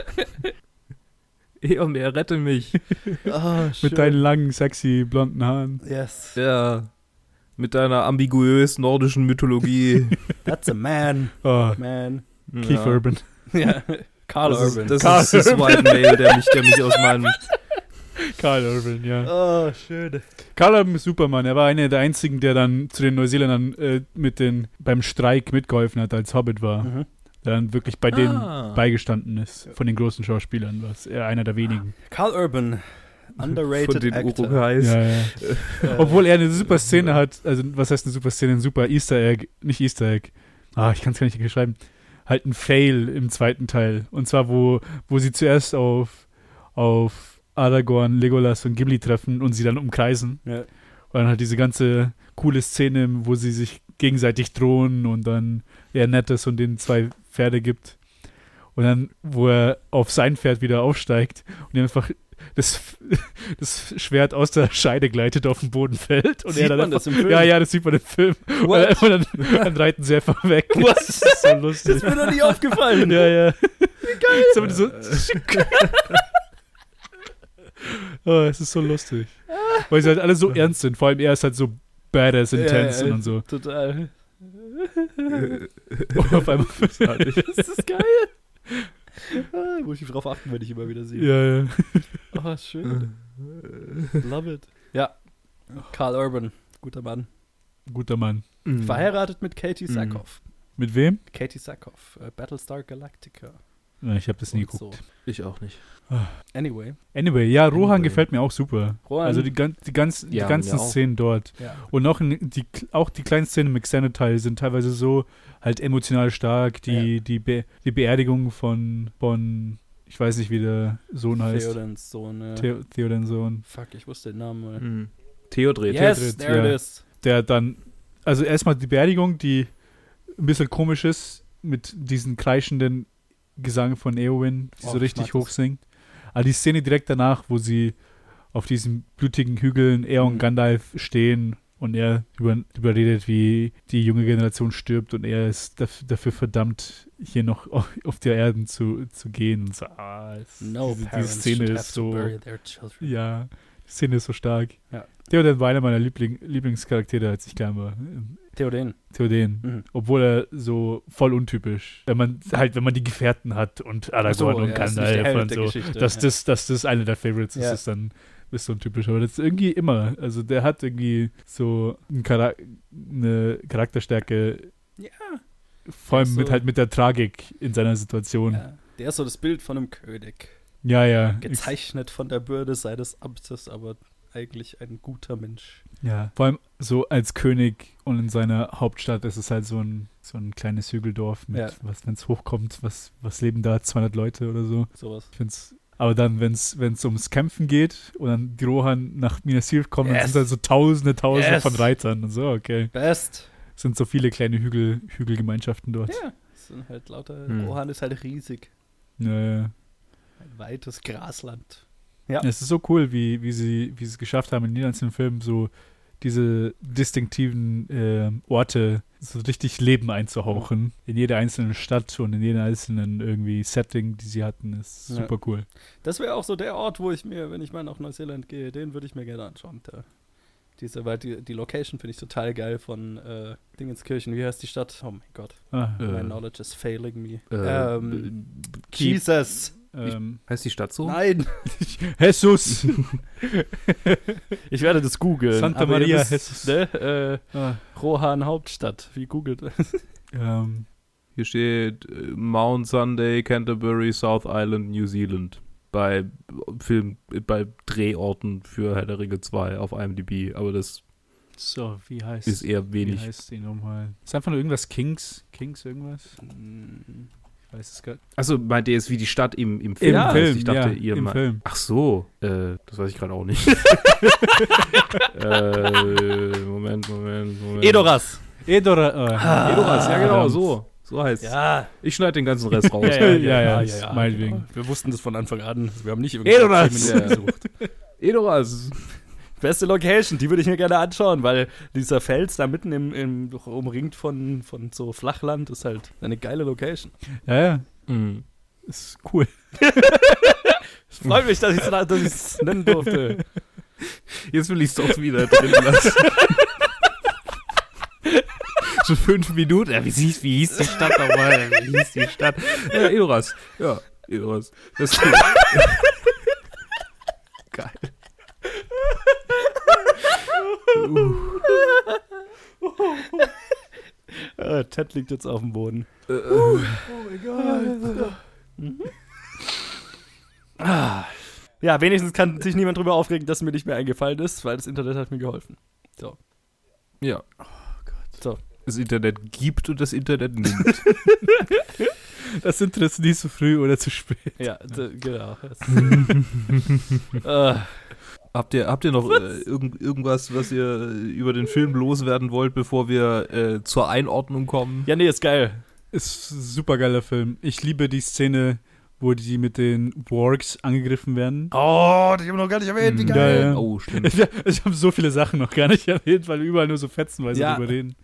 <laughs> Eomer, rette mich. <laughs> Schön. Mit deinen langen, sexy, blonden Haaren. Yes, Ja. Mit deiner ambiguös nordischen Mythologie. that's a man, Oh, man. Keith ja. Urban. Ja, Carl Das ist, Urban. das Carl ist das Urban. White Male, der mich, der mich aus meinem. Karl Urban, ja. oh, schön. Karl Urban ist Superman. Er war einer der einzigen, der dann zu den Neuseeländern äh, mit den, beim Streik mitgeholfen hat, als Hobbit war. Mhm. Der dann wirklich bei denen Ah. beigestanden ist. Von den großen Schauspielern, was er einer der wenigen. Carl Urban, underrated Von den actor. Ja, ja. <laughs> Äh, Obwohl er eine super Szene hat, also was heißt eine super Szene, ein super Easter Egg, nicht Easter Egg, ah, ich kann es gar nicht beschreiben, halt ein Fail im zweiten Teil. Und zwar, wo, wo sie zuerst auf, auf Aragorn, Legolas und Gimli treffen und sie dann umkreisen. Ja. Und dann halt diese ganze coole Szene, wo sie sich gegenseitig drohen und dann er nett ist und denen zwei Pferde gibt. Und dann, wo er auf sein Pferd wieder aufsteigt und er einfach das, das Schwert aus der Scheide gleitet, auf den Boden fällt. Und Sieht er dann man einfach, das im Film? Ja, ja, das sieht man im Film. What? und dann, dann reiten sie einfach weg. What? Das ist so lustig. Das ist mir noch nie aufgefallen. Ja, ja. Wie geil. Aber so, oh, es ist so lustig. Weil sie halt alle so ernst sind. Vor allem er ist halt so badass intense Ja, ja. und so. Total. <laughs> Und auf einmal. Das ist <laughs> geil. Ah, muss ich drauf achten, wenn ich immer wieder sehe. ja, ja. Oh, schön. Love it. Ja. Carl Urban, guter Mann. Guter Mann. Mhm. Verheiratet mit Katie Mhm. Sackhoff. Mit wem? Katie Sackhoff, äh, Battlestar Galactica. Ja, ich habe das nie geguckt. so. Ich auch nicht. Anyway. Anyway, ja, Rohan Anyway. gefällt mir auch super. Rohan- Also die, gan die, ganz, die Ja, ganzen. Szenen dort. Ja. Und auch, in, die, auch die kleinen Szenen im Extended-Teil sind teilweise so halt emotional stark. Die, die, Be die Beerdigung von, von, ich weiß nicht, wie der Sohn heißt. Theodens Sohn. Äh, Theo, Theodens Sohn. fuck, ich wusste den Namen mal. Mhm. Theodred. Yes, Theodred, there ja. it is. Der dann, also erstmal die Beerdigung, die ein bisschen komisch ist, mit diesen kreischenden Gesang von Eowyn, die Oh, so ich richtig hoch singt. Aber die Szene direkt danach, wo sie auf diesen blutigen Hügeln, er und Mhm. Gandalf stehen und er über, überredet, wie die junge Generation stirbt und er ist daf dafür verdammt, hier noch <laughs> auf, auf der Erde zu, zu gehen. Und so, ah, es, No diese, parents diese Szene should ist have to so, bury their children. ja, die Szene ist so stark. Ja. Theoden war einer meiner Liebling Lieblingscharaktere, als ich klein war. Theoden. Theoden. Mhm. Obwohl er so voll untypisch. Wenn man halt, wenn man die Gefährten hat und Aragorn und ja, Gandalf und so, Geschichte, dass ja. das, dass das eine der Favorites ist, Ja. ist dann ist so untypisch. Aber das ist irgendwie immer. Also der hat irgendwie so ein Chara eine Charakterstärke. Ja. Vor allem So- mit halt mit der Tragik in seiner Situation. Ja, Ja. Der ist so das Bild von einem König. ja. Gezeichnet von der Bürde seines Amtes, aber eigentlich ein guter Mensch. Ja. Vor allem so als König und in seiner Hauptstadt ist es halt so ein, so ein kleines Hügeldorf mit, Ja. was, wenn es hochkommt, was, was leben da? 200 Leute oder so. Sowas. Ich find's, aber dann, wenn es ums Kämpfen geht und dann die Rohan nach Minas Tirith kommen, dann Yes. sind da so tausende, tausende Yes. von Reitern und so, okay. Best. Es sind so viele kleine Hügel, Hügelgemeinschaften dort. Ja. Es sind halt lauter. Hm. Rohan ist halt riesig. Ja, ja. Ein weites Grasland. Ja. Es ist so cool, wie, wie sie wie sie es geschafft haben, in den einzelnen Filmen so diese distinktiven ähm, Orte so richtig Leben einzuhauchen. In jeder einzelnen Stadt und in jedem einzelnen irgendwie Setting, die sie hatten, ist Ja. super cool. Das wäre auch so der Ort, wo ich mir, wenn ich mal nach Neuseeland gehe, den würde ich mir gerne anschauen. Der, diese, weil die, die Location finde ich total geil von äh, Dingenskirchen. Wie heißt die Stadt? Oh mein Gott. Ah, Äh, My knowledge is failing me. Äh, ähm, Keep- Jesus. Ähm, Heißt die Stadt so? Nein, <laughs> Jesus! <laughs> ich werde das googeln. Santa Maria Jesus. Ne, äh, ah, Rohan Hauptstadt. Wie googelt ähm, Hier steht äh, Mount Sunday, Canterbury, South Island, New Zealand. Bei Film, bei Drehorten für Herr der Ringe 2 auf IMDb, aber das so, wie heißt ist eher Wie wenig. heißt die nochmal? Ist einfach nur irgendwas Kings? Kings irgendwas? Hm, Weiß es. Achso, meint ihr es wie die Stadt im, im Film? Im Ja, Film, Ich dachte, ja, ihr im meint- Film. Ach so, äh, das weiß ich gerade auch nicht. <laughs> äh, Moment, Moment, Moment. Edoras. Edora, äh, Ah, Edoras, ja genau, so. So heißt es. Ja. Ich schneide den ganzen Rest <laughs> raus. ja, ja, ja, meinetwegen. Wir wussten das von Anfang an. Wir haben nicht Edoras. Minuten Ja. gesucht. Edoras. Beste Location, die würde ich mir gerne anschauen, weil dieser Fels da mitten im, im umringt von, von so Flachland ist halt eine geile Location. Ja, ja, Mhm. ist cool. Es <laughs> freut mich, dass ich es nennen durfte. Jetzt will ich es doch wieder drin lassen. <laughs> so fünf Minuten. Ja, wie, hieß, wie hieß die Stadt nochmal? Wie hieß die Stadt? Ja, Edoras. Ja, Edoras. Das ist gut. <laughs> Geil. Äh, Ted liegt jetzt auf dem Boden. Äh, Oh mein Gott. Ah. Ja, wenigstens kann sich niemand drüber aufregen, dass mir nicht mehr eingefallen ist, weil das Internet hat mir geholfen. ja. So. Das Internet gibt und das Internet nimmt. <laughs> Das Internet ist nie zu früh oder zu spät. Ja, genau. äh, <laughs> habt, ihr, habt ihr noch äh, irgend, irgendwas, was ihr über den Film loswerden wollt, bevor wir äh, zur Einordnung kommen? ja, nee, ist geil. Ist ein super geiler Film. Ich liebe die Szene, wo die mit den Wargs angegriffen werden. Oh, die haben wir noch gar nicht erwähnt, wie Mhm. geil. Ja, ja. Oh, stimmt. <laughs> Ich, ich habe so viele Sachen noch gar nicht <laughs> erwähnt, weil wir überall nur so fetzenweise Ja. drüber reden.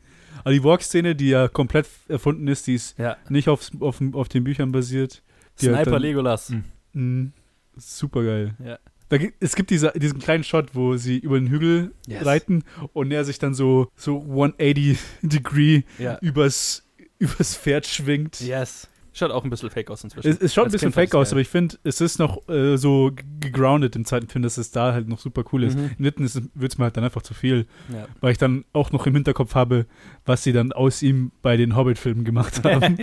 Aber die Warg-Szene, die ja komplett erfunden ist, die ist Ja. nicht auf, auf, auf den Büchern basiert. Die Sniper dann- Legolas. Mhm. Mhm. Super geil. Ja. Da, es gibt diese, diesen kleinen Shot, wo sie über den Hügel Yes. reiten und er sich dann so, so 180 Degree Ja. übers, übers Pferd schwingt. Yes. Schaut auch ein bisschen fake aus inzwischen. Es, es schaut ein Als bisschen Kind fake aus, ich's aber ich finde, es ist noch äh, so gegroundet im zweiten Film, dass es da halt noch super cool ist. Mhm. Im dritten wird es mir halt dann einfach zu viel, Ja. weil ich dann auch noch im Hinterkopf habe, was sie dann aus ihm bei den Hobbit-Filmen gemacht <laughs> haben.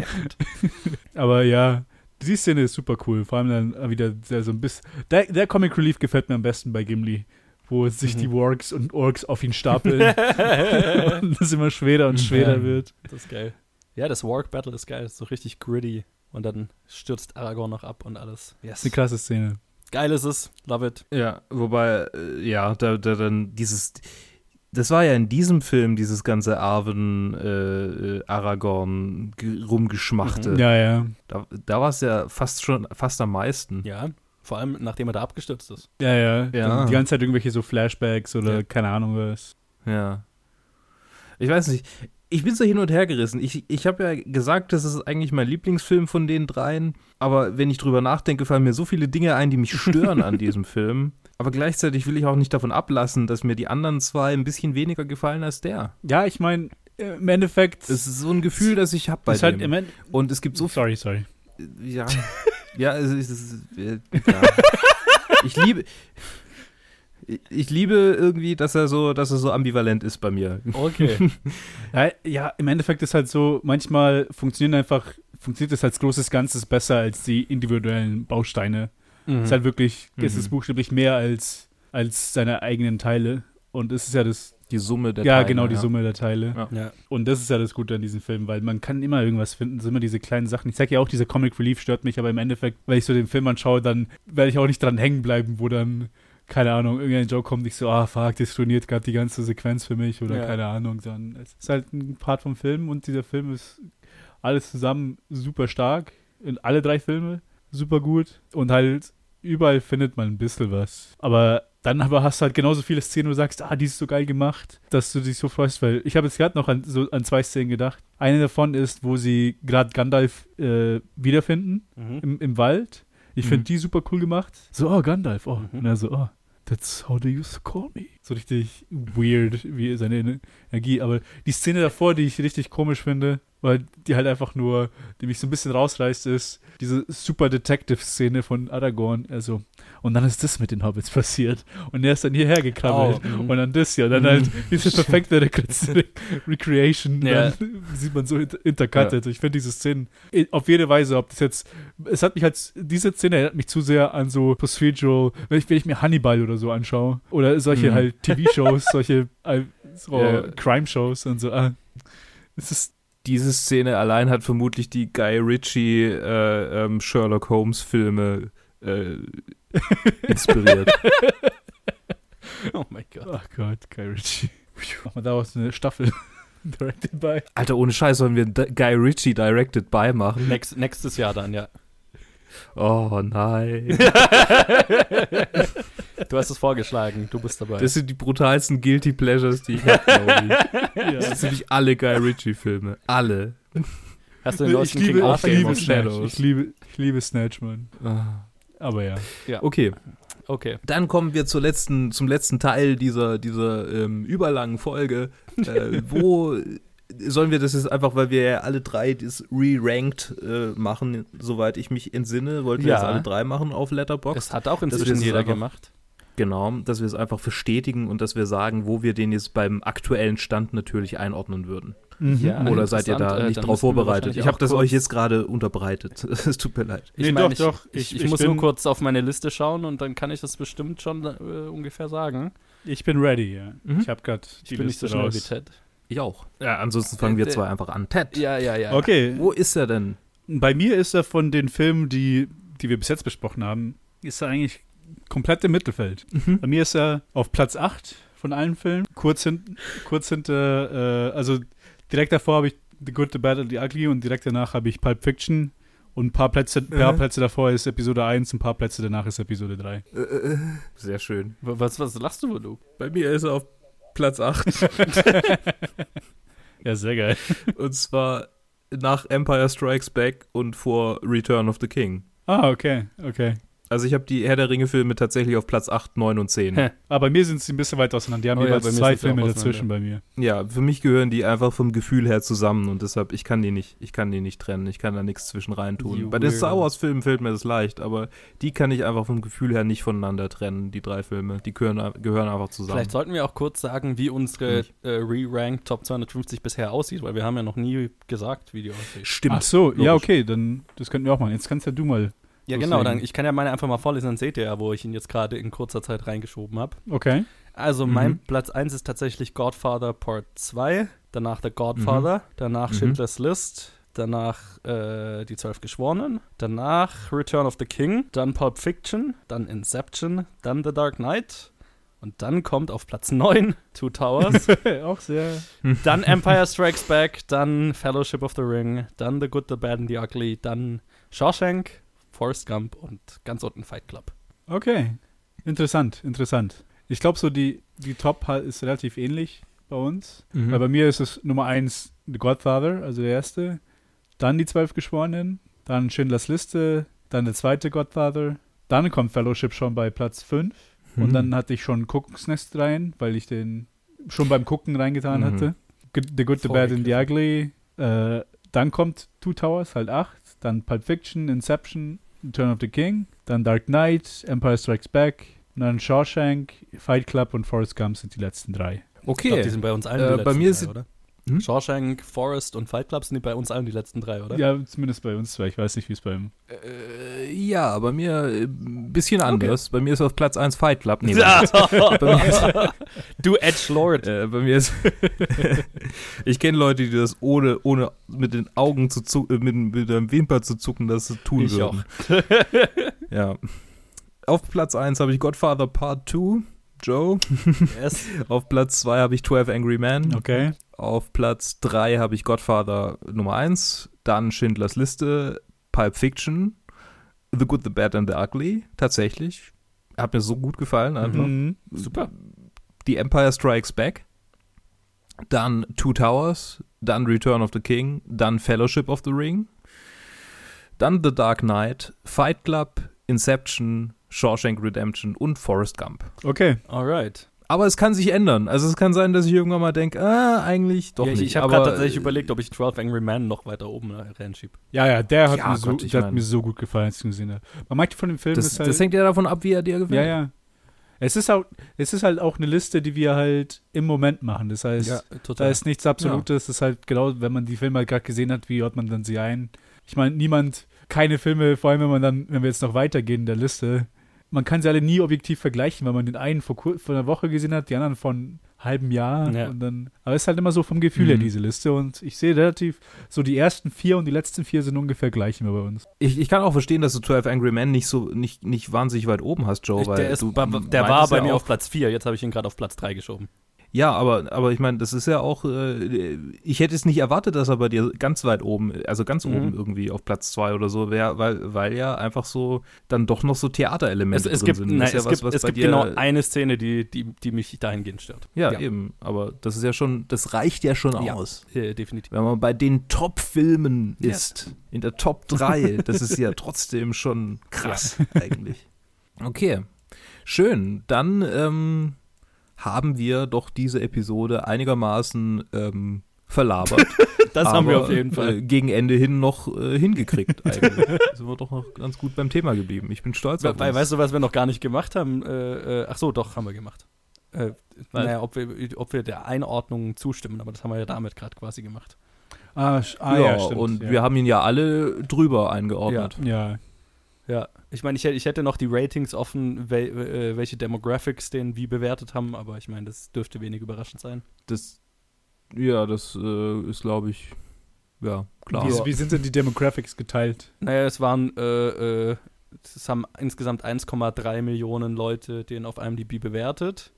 <laughs> aber ja, die Szene ist super cool. Vor allem dann wieder der, so ein bisschen. Der, der Comic Relief gefällt mir am besten bei Gimli, wo sich Mhm. die Wargs und Orks auf ihn stapeln <laughs> <laughs> und es immer schwerer und schwerer Ja. wird. Das ist geil. Ja, das Warg Battle ist geil. Das ist so richtig gritty. Und dann stürzt Aragorn noch ab und alles. Das Yes. ist eine krasse Szene. Geil ist es. Love it. Ja, wobei, äh, ja, da, da dann dieses, das war ja in diesem Film dieses ganze Arwen, äh, äh, Aragorn ge- rumgeschmachte. Mhm. Ja, ja. Da, da war es ja fast schon, fast am meisten. Ja. Vor allem, nachdem er da abgestürzt ist. Ja, ja. Ja. Die ganze Zeit irgendwelche so Flashbacks oder Ja. keine Ahnung was. Ja. Ich weiß nicht. Ich bin so hin und her gerissen. Ich, ich habe ja gesagt, das ist eigentlich mein Lieblingsfilm von den dreien. Aber wenn ich drüber nachdenke, fallen mir so viele Dinge ein, die mich stören an diesem <laughs> Film. Aber gleichzeitig will ich auch nicht davon ablassen, dass mir die anderen zwei ein bisschen weniger gefallen als der. Ja, ich meine, im Endeffekt. Es ist so ein Gefühl, das ich habe bei halt dem. im End und es gibt so Sorry, sorry. Ja. <laughs> ja, es ist. Es ist äh, ja. Ich liebe. Ich liebe irgendwie, dass er so, dass er so ambivalent ist bei mir. Okay. <laughs> Ja, ja, im Endeffekt ist halt so, manchmal funktionieren einfach, funktioniert es als großes Ganzes besser als die individuellen Bausteine. Mhm. Es ist halt wirklich, es Mhm. ist buchstäblich mehr als, als seine eigenen Teile. Und es ist ja das, Die Summe der ja, Teile, genau, die Summe der Teile. Ja. ja. Und das ist ja das Gute an diesem Film, weil man kann immer irgendwas finden, es sind immer diese kleinen Sachen. Ich sag ja auch, dieser Comic Relief stört mich, aber im Endeffekt, wenn ich so den Film anschaue, dann werde ich auch nicht dran hängen bleiben, wo dann, keine Ahnung, irgendein Joke kommt, ich so, ah, fuck, das ruiniert gerade die ganze Sequenz für mich oder Ja. keine Ahnung, sondern es ist halt ein Part vom Film und dieser Film ist alles zusammen super stark, in alle drei Filme super gut und halt überall findet man ein bisschen was. Aber dann aber hast du halt genauso viele Szenen, wo du sagst, ah, die ist so geil gemacht, dass du dich so freust, weil ich habe jetzt gerade noch an, so, an zwei Szenen gedacht. Eine davon ist, wo sie gerade Gandalf äh, wiederfinden Mhm. im, im Wald. Ich finde Mhm. die super cool gemacht. So, oh, Gandalf, oh. Mhm. Und er so, oh, that's how they used to call me. So richtig weird, wie seine Ener- Energie. Aber die Szene davor, die ich richtig komisch finde, weil die halt einfach nur, die mich so ein bisschen rausreißt, ist diese super Detective-Szene von Aragorn. Also, und dann ist das mit den Hobbits <laughs> passiert. Und er ist dann hierher gekrabbelt. Oh, mhm. und dann das ja. Dann halt diese perfekte Re Recreation. Ja. Dann <laughs> sieht man so inter intercutted. Ich finde diese Szenen auf jede Weise, ob das jetzt, es hat mich halt, diese Szene erinnert mich zu sehr an so Procedural, wenn ich, wenn ich mir Hannibal oder so anschaue. Oder solche Mhm. halt TV-Shows, solche <laughs> äh, so Ja. Crime-Shows und so. Ah, es ist Diese Szene allein hat vermutlich die Guy Ritchie äh, ähm, Sherlock Holmes Filme äh, <laughs> inspiriert. Oh mein Gott. Ach Gott, Guy Ritchie. Machen wir daraus eine Staffel. <laughs> Directed by. Alter, ohne Scheiß sollen wir Guy Ritchie Directed by machen. Next, nächstes Jahr dann, ja. Oh nein. <laughs> Du hast es vorgeschlagen, du bist dabei. Das sind die brutalsten Guilty Pleasures, die ich habe, glaube ich. Das Ja. sind nämlich alle Guy Ritchie Filme. Alle. hast du den Ich liebe, King ich liebe. Shadows. Ich liebe, ich liebe Snatch, Mann. Ah. Aber ja. Okay, Okay. dann kommen wir zur letzten, zum letzten Teil dieser, dieser ähm, überlangen Folge. Äh, <laughs> wo sollen wir das jetzt einfach, weil wir ja alle drei das re-ranked äh, machen, soweit ich mich entsinne, wollten wir Ja. das alle drei machen auf Letterboxd. Es hat auch inzwischen jeder gemacht. Genau, dass wir es einfach verstetigen und dass wir sagen, wo wir den jetzt beim aktuellen Stand natürlich einordnen würden. Ja. Oder seid ihr da. Äh, nicht dann drauf vorbereitet? Ich habe das euch jetzt gerade unterbreitet. <laughs> Es tut mir leid. Ich Nee, meine, doch, doch. Ich, Ich- ich, ich muss nur kurz auf meine Liste schauen und dann kann ich das bestimmt schon äh, ungefähr sagen. Ich bin ready, ja. Mhm. Ich habe gerade Ich die bin nicht so Liste schnell raus. wie Ted. Ich auch. Ja, ansonsten fangen wir Äh, zwei einfach an. Ted, Ja, ja, ja. Okay, wo ist er denn? bei mir ist er von den Filmen, die, die wir bis jetzt besprochen haben, ist er eigentlich komplett im Mittelfeld. Bei mir ist er auf Platz 8 von allen Filmen. Kurz, hin, kurz hinter, äh, also direkt davor habe ich The Good, The Bad and The Ugly und direkt danach habe ich Pulp Fiction. Und ein paar Plätze, ein paar Mhm. Plätze davor ist Episode 1, ein paar Plätze danach ist Episode 3. Sehr schön. Was, was lachst du, du? Bei mir ist er auf Platz 8. <laughs> <laughs> Ja, sehr geil. und zwar nach Empire Strikes Back und vor Return of the King. Ah, okay, okay. Also ich habe die Herr der Ringe-Filme tatsächlich auf Platz 8, 9 und 10. Hä. Aber bei mir sind sie ein bisschen weit auseinander. Die haben Oh ja, jeweils mir zwei Filme dazwischen bei mir. Ja, für mich gehören die einfach vom Gefühl her zusammen und deshalb, ich kann die nicht, ich kann die nicht trennen, ich kann da nichts zwischen rein tun. You Bei den. Star Wars Filmen fällt mir das leicht, aber die kann ich einfach vom Gefühl her nicht voneinander trennen, die drei Filme, die gehören, gehören einfach zusammen. Vielleicht sollten wir auch kurz sagen, wie unsere äh, Re-Ranked Top 250 bisher aussieht, weil wir haben ja noch nie gesagt, wie die aussieht. Stimmt. Ach so, ja, logisch. okay, dann das könnten wir auch machen. Jetzt kannst ja du mal. Ja, genau, dann, ich kann ja meine einfach mal vorlesen, dann seht ihr ja, wo ich ihn jetzt gerade in kurzer Zeit reingeschoben habe. Okay. Also Mhm. mein Platz 1 ist tatsächlich Godfather Part 2, danach The Godfather, danach Mhm. Schindlers List, danach äh, Die Zwölf Geschworenen, danach Return of the King, dann Pulp Fiction, dann Inception, dann The Dark Knight und dann kommt auf Platz 9 <laughs> Two Towers, <laughs> auch sehr. dann Empire Strikes Back, dann Fellowship of the Ring, dann The Good, The Bad and The Ugly, dann Shawshank, Forrest Gump und ganz unten Fight Club. Okay. Interessant, interessant. Ich glaube, so die, die Top halt ist relativ ähnlich bei uns. Mhm. Weil bei mir ist es Nummer 1 The Godfather, also der erste. Dann die Zwölf Geschworenen. Dann Schindlers Liste. Dann der zweite Godfather. Dann kommt Fellowship schon bei Platz 5. Mhm. Und dann hatte ich schon Kuckucksnest rein, weil ich den schon beim Gucken reingetan Mhm. hatte. The Good, The Bad and The Ugly. Äh, dann kommt Two Towers, halt 8. Dann Pulp Fiction, Inception, Return of the King. Dann Dark Knight, Empire Strikes Back. Dann Shawshank, Fight Club und Forrest Gump sind die letzten drei. Ich glaube, okay. die sind bei uns allen Äh, die bei letzten mir drei, sind- oder? Hm? Shawshank, Forest und Fight Club sind die bei uns allen die letzten drei, oder? Ja, zumindest bei uns zwei. Ich weiß nicht, wie es beim. Äh, ja, bei mir äh, ein bisschen anders. Bei mir ist auf Platz 1 Fight Club. Nee, Ja. bei mir ist, <laughs> du Edge Lord. äh, bei mir ist <laughs> ich kenne Leute, die das ohne, ohne mit den Augen zu zucken, mit, mit dem Wimper zu zucken, das tun Ich würden. Ja. Auf Platz 1 habe ich Godfather Part 2, Joe. Yes. <laughs> Auf Platz 2 habe ich 12 Angry Men. Okay. Auf Platz 3 habe ich Godfather Nummer 1, dann Schindlers Liste, Pulp Fiction, The Good, The Bad and The Ugly, tatsächlich. Hat mir so gut gefallen einfach. Mhm. Super. Die Empire Strikes Back, dann Two Towers, dann Return of the King, dann Fellowship of the Ring, dann The Dark Knight, Fight Club, Inception, Shawshank Redemption und Forrest Gump. Okay. Alright. Aber es kann sich ändern. Also es kann sein, dass ich irgendwann mal denke, ah, eigentlich doch ja, ich nicht. ich habe gerade tatsächlich überlegt, ob ich 12 Angry Men noch weiter oben reinschiebe. Ja, ja, der hat, Ja, mir, so, Gott, ich der hat mir so gut gefallen, als ich ihn gesehen habe. Man manche von dem Film das, ist halt, das hängt ja davon ab, wie er dir gefällt. Ja, ja. Es ist, auch, es ist halt auch eine Liste, die wir halt im Moment machen. Das heißt, total. da ist nichts Absolutes. Das ist halt genau, wenn man die Filme halt gerade gesehen hat, wie hört man dann sie ein? Ich meine, niemand, keine Filme, vor allem wenn man dann, wenn wir jetzt noch weitergehen in der Liste, man kann sie alle nie objektiv vergleichen, weil man den einen vor, kur- vor einer Woche gesehen hat, die anderen von einem halben Jahr. Ja. Und dann, aber es ist halt immer so vom Gefühl her, Mhm. diese Liste. Und ich sehe relativ, so die ersten vier und die letzten vier sind ungefähr gleich immer bei uns. Ich, ich kann auch verstehen, dass du 12 Angry Men nicht so nicht, nicht wahnsinnig weit oben hast, Joe, Ich, weil der ist, du der war bei ja mir auf Platz 4, jetzt habe ich ihn gerade auf Platz 3 geschoben. Ja, aber, aber ich meine, das ist ja auch, äh, ich hätte es nicht erwartet, dass er bei dir ganz weit oben, also ganz Mhm. oben irgendwie auf Platz zwei oder so wäre, weil, weil ja einfach so dann doch noch so Es, Theaterelemente es drin gibt, sind. nein, ist ja es was, gibt, was es gibt genau eine Szene, die, die, die mich dahingehend stört. Ja, Ja. eben. Aber das ist ja schon, das reicht ja schon Ja. aus. Äh, definitiv. Wenn man bei den Top-Filmen ist, in der Top 3, das ist ja <laughs> trotzdem schon krass eigentlich. Okay, schön. Dann ähm, haben wir doch diese Episode einigermaßen ähm, verlabert. <laughs> Das haben wir auf jeden Fall. Äh, gegen Ende hin noch äh, hingekriegt eigentlich. sind wir doch noch ganz gut beim Thema geblieben. Ich bin stolz auf uns. weißt du, was wir noch gar nicht gemacht haben? Äh, äh, ach so, doch, haben wir gemacht. Äh, naja, ob wir, ob wir der Einordnung zustimmen, aber das haben wir ja damit gerade quasi gemacht. Ah, ah ja, ja, stimmt. und ja. wir haben ihn ja alle drüber eingeordnet. Ja, Ja, ich meine, ich, hätte- ich hätte noch die Ratings offen, wel, äh, welche Demographics den wie bewertet haben, aber ich meine, das dürfte wenig überraschend sein. Das, ja, das äh, ist, glaube ich, ja, klar. Wie, wie sind denn die Demographics geteilt? Naja, es waren, äh, äh, es haben insgesamt 1,3 Millionen Leute den auf IMDb bewertet,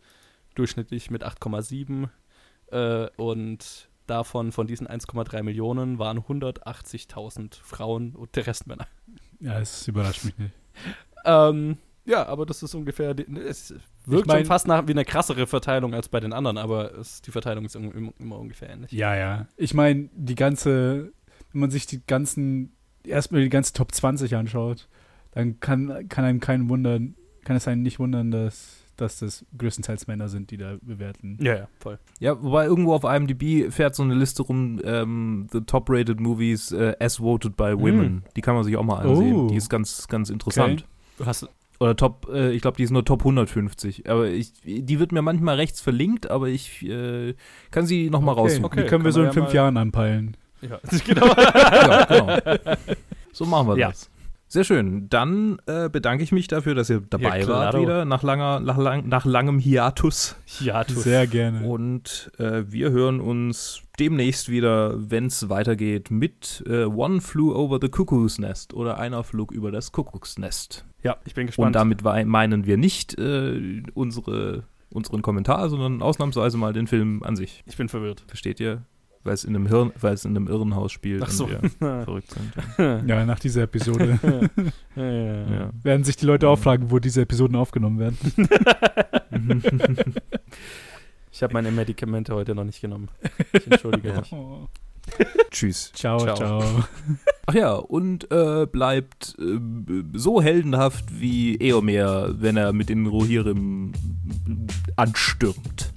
durchschnittlich mit 8,7 äh, und davon, von diesen 1,3 Millionen, waren 180.000 Frauen und der Rest Männer. Ja, es überrascht mich nicht. Ähm, ja, aber das ist ungefähr, die, es wirkt mein- schon fast nach, wie eine krassere Verteilung als bei den anderen, aber es, die Verteilung ist immer, immer ungefähr ähnlich. Ja, ja. Ich meine, die ganze, wenn man sich die ganzen, erstmal die ganze Top 20 anschaut, dann kann, kann einem kein wundern, kann es einen nicht wundern, dass, dass das größtenteils Männer sind, die da bewerten. Ja, ja, voll. Ja, wobei irgendwo auf IMDb fährt so eine Liste rum, ähm, the top-rated movies äh, as voted by women. Die kann man sich auch mal ansehen. Oh. Die ist ganz, ganz interessant. Du hast, Oder Top, äh, ich glaube, die ist nur Top 150. Aber ich, die wird mir manchmal rechts verlinkt, aber ich äh, kann sie nochmal Okay, raussuchen. Okay, die können wir so in ja fünf mal- Jahren anpeilen. ja, <laughs> genau. ja, genau. <laughs> So machen wir Ja. das. Sehr schön. Dann äh, bedanke ich mich dafür, dass ihr dabei Ja, wart wieder, nach, langer, nach, lang, nach langem Hiatus. ja, tu Sehr gerne. Und äh, wir hören uns demnächst wieder, wenn es weitergeht, mit äh, One Flew Over the Cuckoo's Nest oder Einer flog über das Kuckucksnest. Ja, ich bin gespannt. Und damit meinen wir nicht äh, unsere, unseren Kommentar, sondern ausnahmsweise mal den Film an sich. ich bin verwirrt. Versteht ihr? Weil es in einem Hirn, weil es in einem Irrenhaus spielt Ach so. und wir <laughs> verrückt sind. Ja, nach dieser Episode <laughs> ja, ja, ja. Ja. werden sich die Leute auch fragen, wo diese Episoden aufgenommen werden. <laughs> Ich habe meine Medikamente heute noch nicht genommen. Ich entschuldige Ja. mich. Tschüss. Ciao, Ciao. ciao. Ach ja, und äh, bleibt äh, so heldenhaft wie Eomer, wenn er mit den Rohirrim anstürmt.